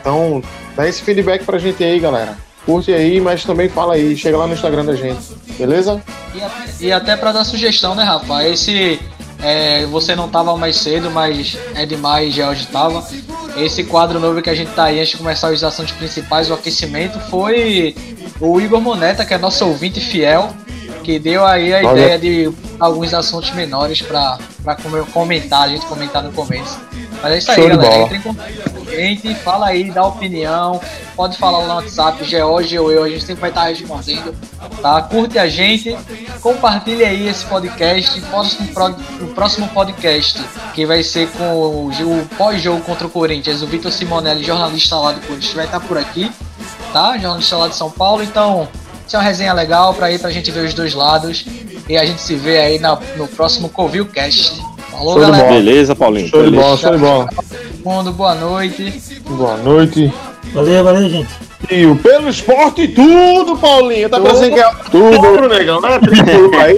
Então, dá esse feedback pra gente aí, galera curte aí, mas também fala aí, chega lá no Instagram da gente, beleza? E e até para dar sugestão, né, Rafa? Esse é, você não tava mais cedo, mas é demais, George tava. Esse quadro novo que a gente tá aí antes de começar os assuntos principais, o aquecimento, foi o Igor Moneta, que é nosso ouvinte fiel, que deu aí a Olha. ideia de alguns assuntos menores para comentar, a gente comentar no começo. Mas é isso aí, galera. Entre em contato com a gente, fala aí, dá opinião. Pode falar no WhatsApp, George ou eu, a gente sempre vai estar respondendo. Tá? Curte a gente, compartilhe aí esse podcast. O próximo podcast, que vai ser com o pós-jogo contra o Corinthians, o Vitor Simonelli, jornalista lá do Corinthians, vai estar por aqui, tá? Jornalista lá de São Paulo. Então, isso é uma resenha legal para ir pra gente ver os dois lados. E a gente se vê aí na, no próximo Covilcast. Falou, show galera. Beleza, Paulinho. Show de bola, show de bola. Mundo, boa noite. Boa noite. Valeu, valeu, gente. E o pelo esporte tudo, Paulinho. Tá parecendo que é tudo, tudo negão, né? Tudo aí.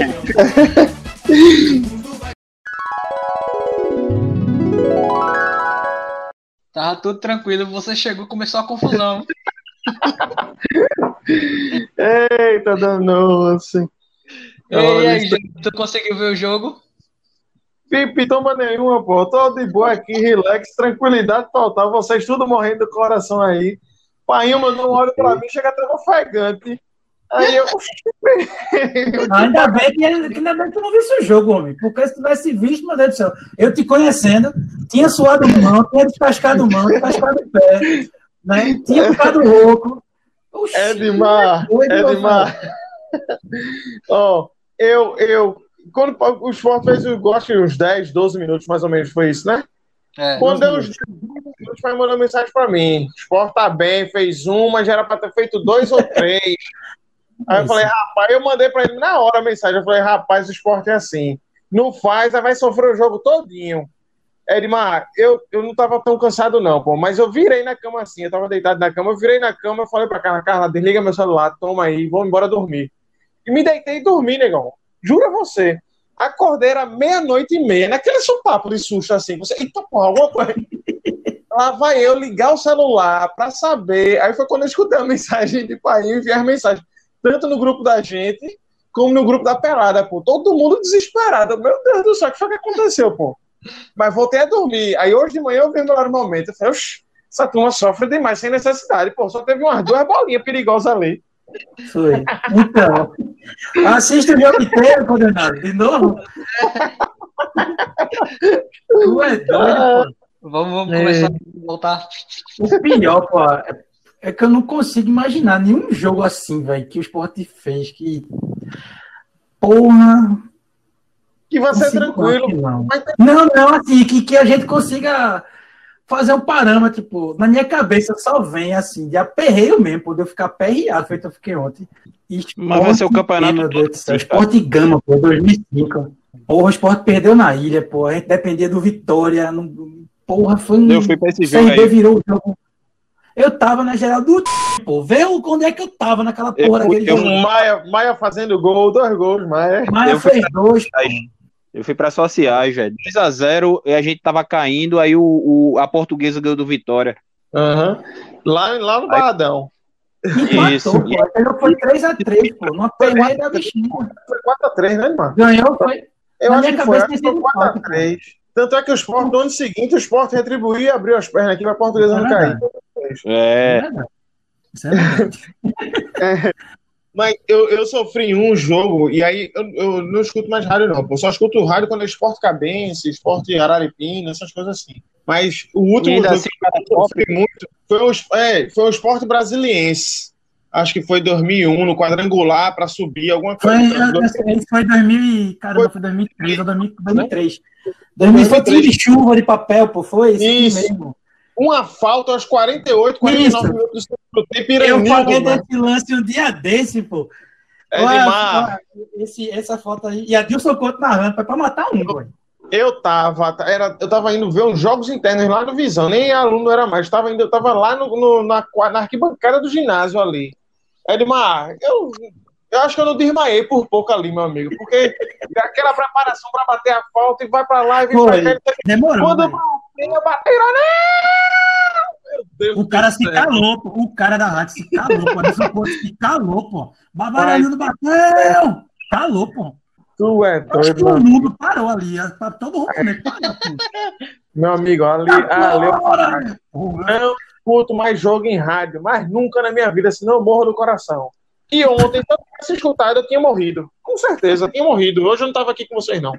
*laughs* Tava tudo tranquilo, você chegou começou a confusão. Eita, danou-se. E aí, tu conseguiu ver o jogo? Pipi, toma nenhuma, pô. Tô de boa aqui, relax, tranquilidade total. Vocês tudo morrendo do coração aí. Painho mandou um olho pra mim, chega até ofegante. Aí eu. ainda bem que, ainda bem que tu não visse o jogo, homem. Porque se tivesse visto, meu Deus do céu, eu te conhecendo, tinha suado mão, tinha descascado mão, descascado pé, né? tinha ficado louco. Oxi, é demais, é demais. Ó, oh, eu, eu quando o Sport fez o gol, uns 10, 12 minutos mais ou menos, foi isso, né? É, quando deu uns 10 minutos, vai mandar mensagem pra mim. O Sport tá bem, fez um, mas já era pra ter feito dois ou três. Aí eu falei, rapaz, eu mandei pra ele na hora a mensagem. Eu falei, rapaz, o Sport é assim. Não faz, aí vai sofrer o jogo todinho. Edmar, eu, eu não tava tão cansado, não, pô, mas eu virei na cama assim, eu tava deitado na cama, eu virei na cama, eu falei pra Carla, Carla, desliga meu celular, toma aí, vamos embora dormir. E me deitei e dormi, negão. Jura você. Acordei era meia-noite e meia, naquele sopapo de susto assim. Você, eita porra, alguma coisa. *laughs* Lá vai eu ligar o celular para saber. Aí foi quando eu escutei a mensagem de pai e enviar mensagem, tanto no grupo da gente, como no grupo da pelada, pô. Todo mundo desesperado. Meu Deus do céu, o que foi que aconteceu, pô? Mas voltei a dormir. Aí hoje de manhã eu vi no momento. Eu falei, oxe, essa turma sofre demais, sem necessidade. Pô, só teve umas duas bolinhas perigosas ali. Foi. Então, assista o jogo inteiro, condenado. De novo? Tu é doido, pô. Vamos, vamos é... começar a voltar. O pior, pô, é que eu não consigo imaginar nenhum jogo assim, velho, que o Sport fez. Que. Porra. Que vai ser tranquilo. Não. não, não, assim, que, que a gente consiga fazer um parâmetro, tipo, na minha cabeça só vem assim, de aperreio mesmo, poder ficar aperreado, feito eu fiquei ontem. Esporte Mas vai ser o campeonato todo. Esporte Gama, pô, 2005. Porra, o Sport perdeu na ilha, pô. A gente dependia do Vitória. Não... Porra, foi um. Eu fui pra esse o jogo CRB aí. virou o jogo. Eu tava na geral do pô. Vê onde é que eu tava naquela Eu porra daquele eu jogo. Maia, Maia fazendo gol, dois gols, Maia. Maia eu fui- fez dois, pô. Eu fui pra sociais, velho. 2x0 e a gente tava caindo, aí o, o- a portuguesa ganhou do Vitória. Aham. Lá, lá no Barradão. Isso. Empatou, pô. Jogo foi 3x3, pô. Numa peneira da bichinha. Foi 4x3, né, mano? Ganhou, foi. Eu Na acho que foi, acho foi sido quatro, 4x3. Tanto é que o Sport, no ano seguinte, o Sport retribuiu e abriu as pernas aqui pra portuguesa não É cair. É. verdade. Isso é verdade. *laughs* Mas eu, eu sofri um jogo, e aí eu, eu não escuto mais rádio, não. Eu só escuto rádio quando é esporte cabense, esporte araripina, essas coisas assim. Mas o último jogo assim, que eu sofri muito foi o, é, foi o esporte brasiliense. Acho que foi 2001, no quadrangular, para subir alguma Foi, coisa. esse foi 2000, e- caramba, foi 2003 ou 2000 2003. 2003 foi 2003. time de chuva de papel, pô, foi time Isso. mesmo. Uma falta aos 48, 49 Isso. minutos do segundo tempo. Eu falei desse lance um dia desse, pô. É Olha esse, essa foto aí. E a Dilson Couto narrando, foi pra matar um, pô. Eu tava, era, eu tava indo ver uns jogos internos lá no Visão, nem aluno era mais, tava indo, eu tava lá no, no- na, na arquibancada do ginásio ali. Edmar, eu, eu acho que eu não desmaiei por pouco ali, meu amigo, porque aquela preparação pra bater a falta e vai pra lá e vem Foi. pra cá. Demorou. Quando lá, não! Meu Deus O cara se calou, pô. O cara da rádio se calou, pô. Dilson Couto se calou, pô. Babaralhando bateu! Calou, pô. Tu é Acho que doido, o mundo parou ali. Tá todo mundo né? Parou, pô. Meu amigo, ali, ali eu não escuto mais jogo em rádio, mas nunca na minha vida, senão eu morro do coração. E ontem, se eu tivesse escutado, eu tinha morrido. Com certeza, eu tinha morrido. Hoje eu não estava aqui com vocês, não.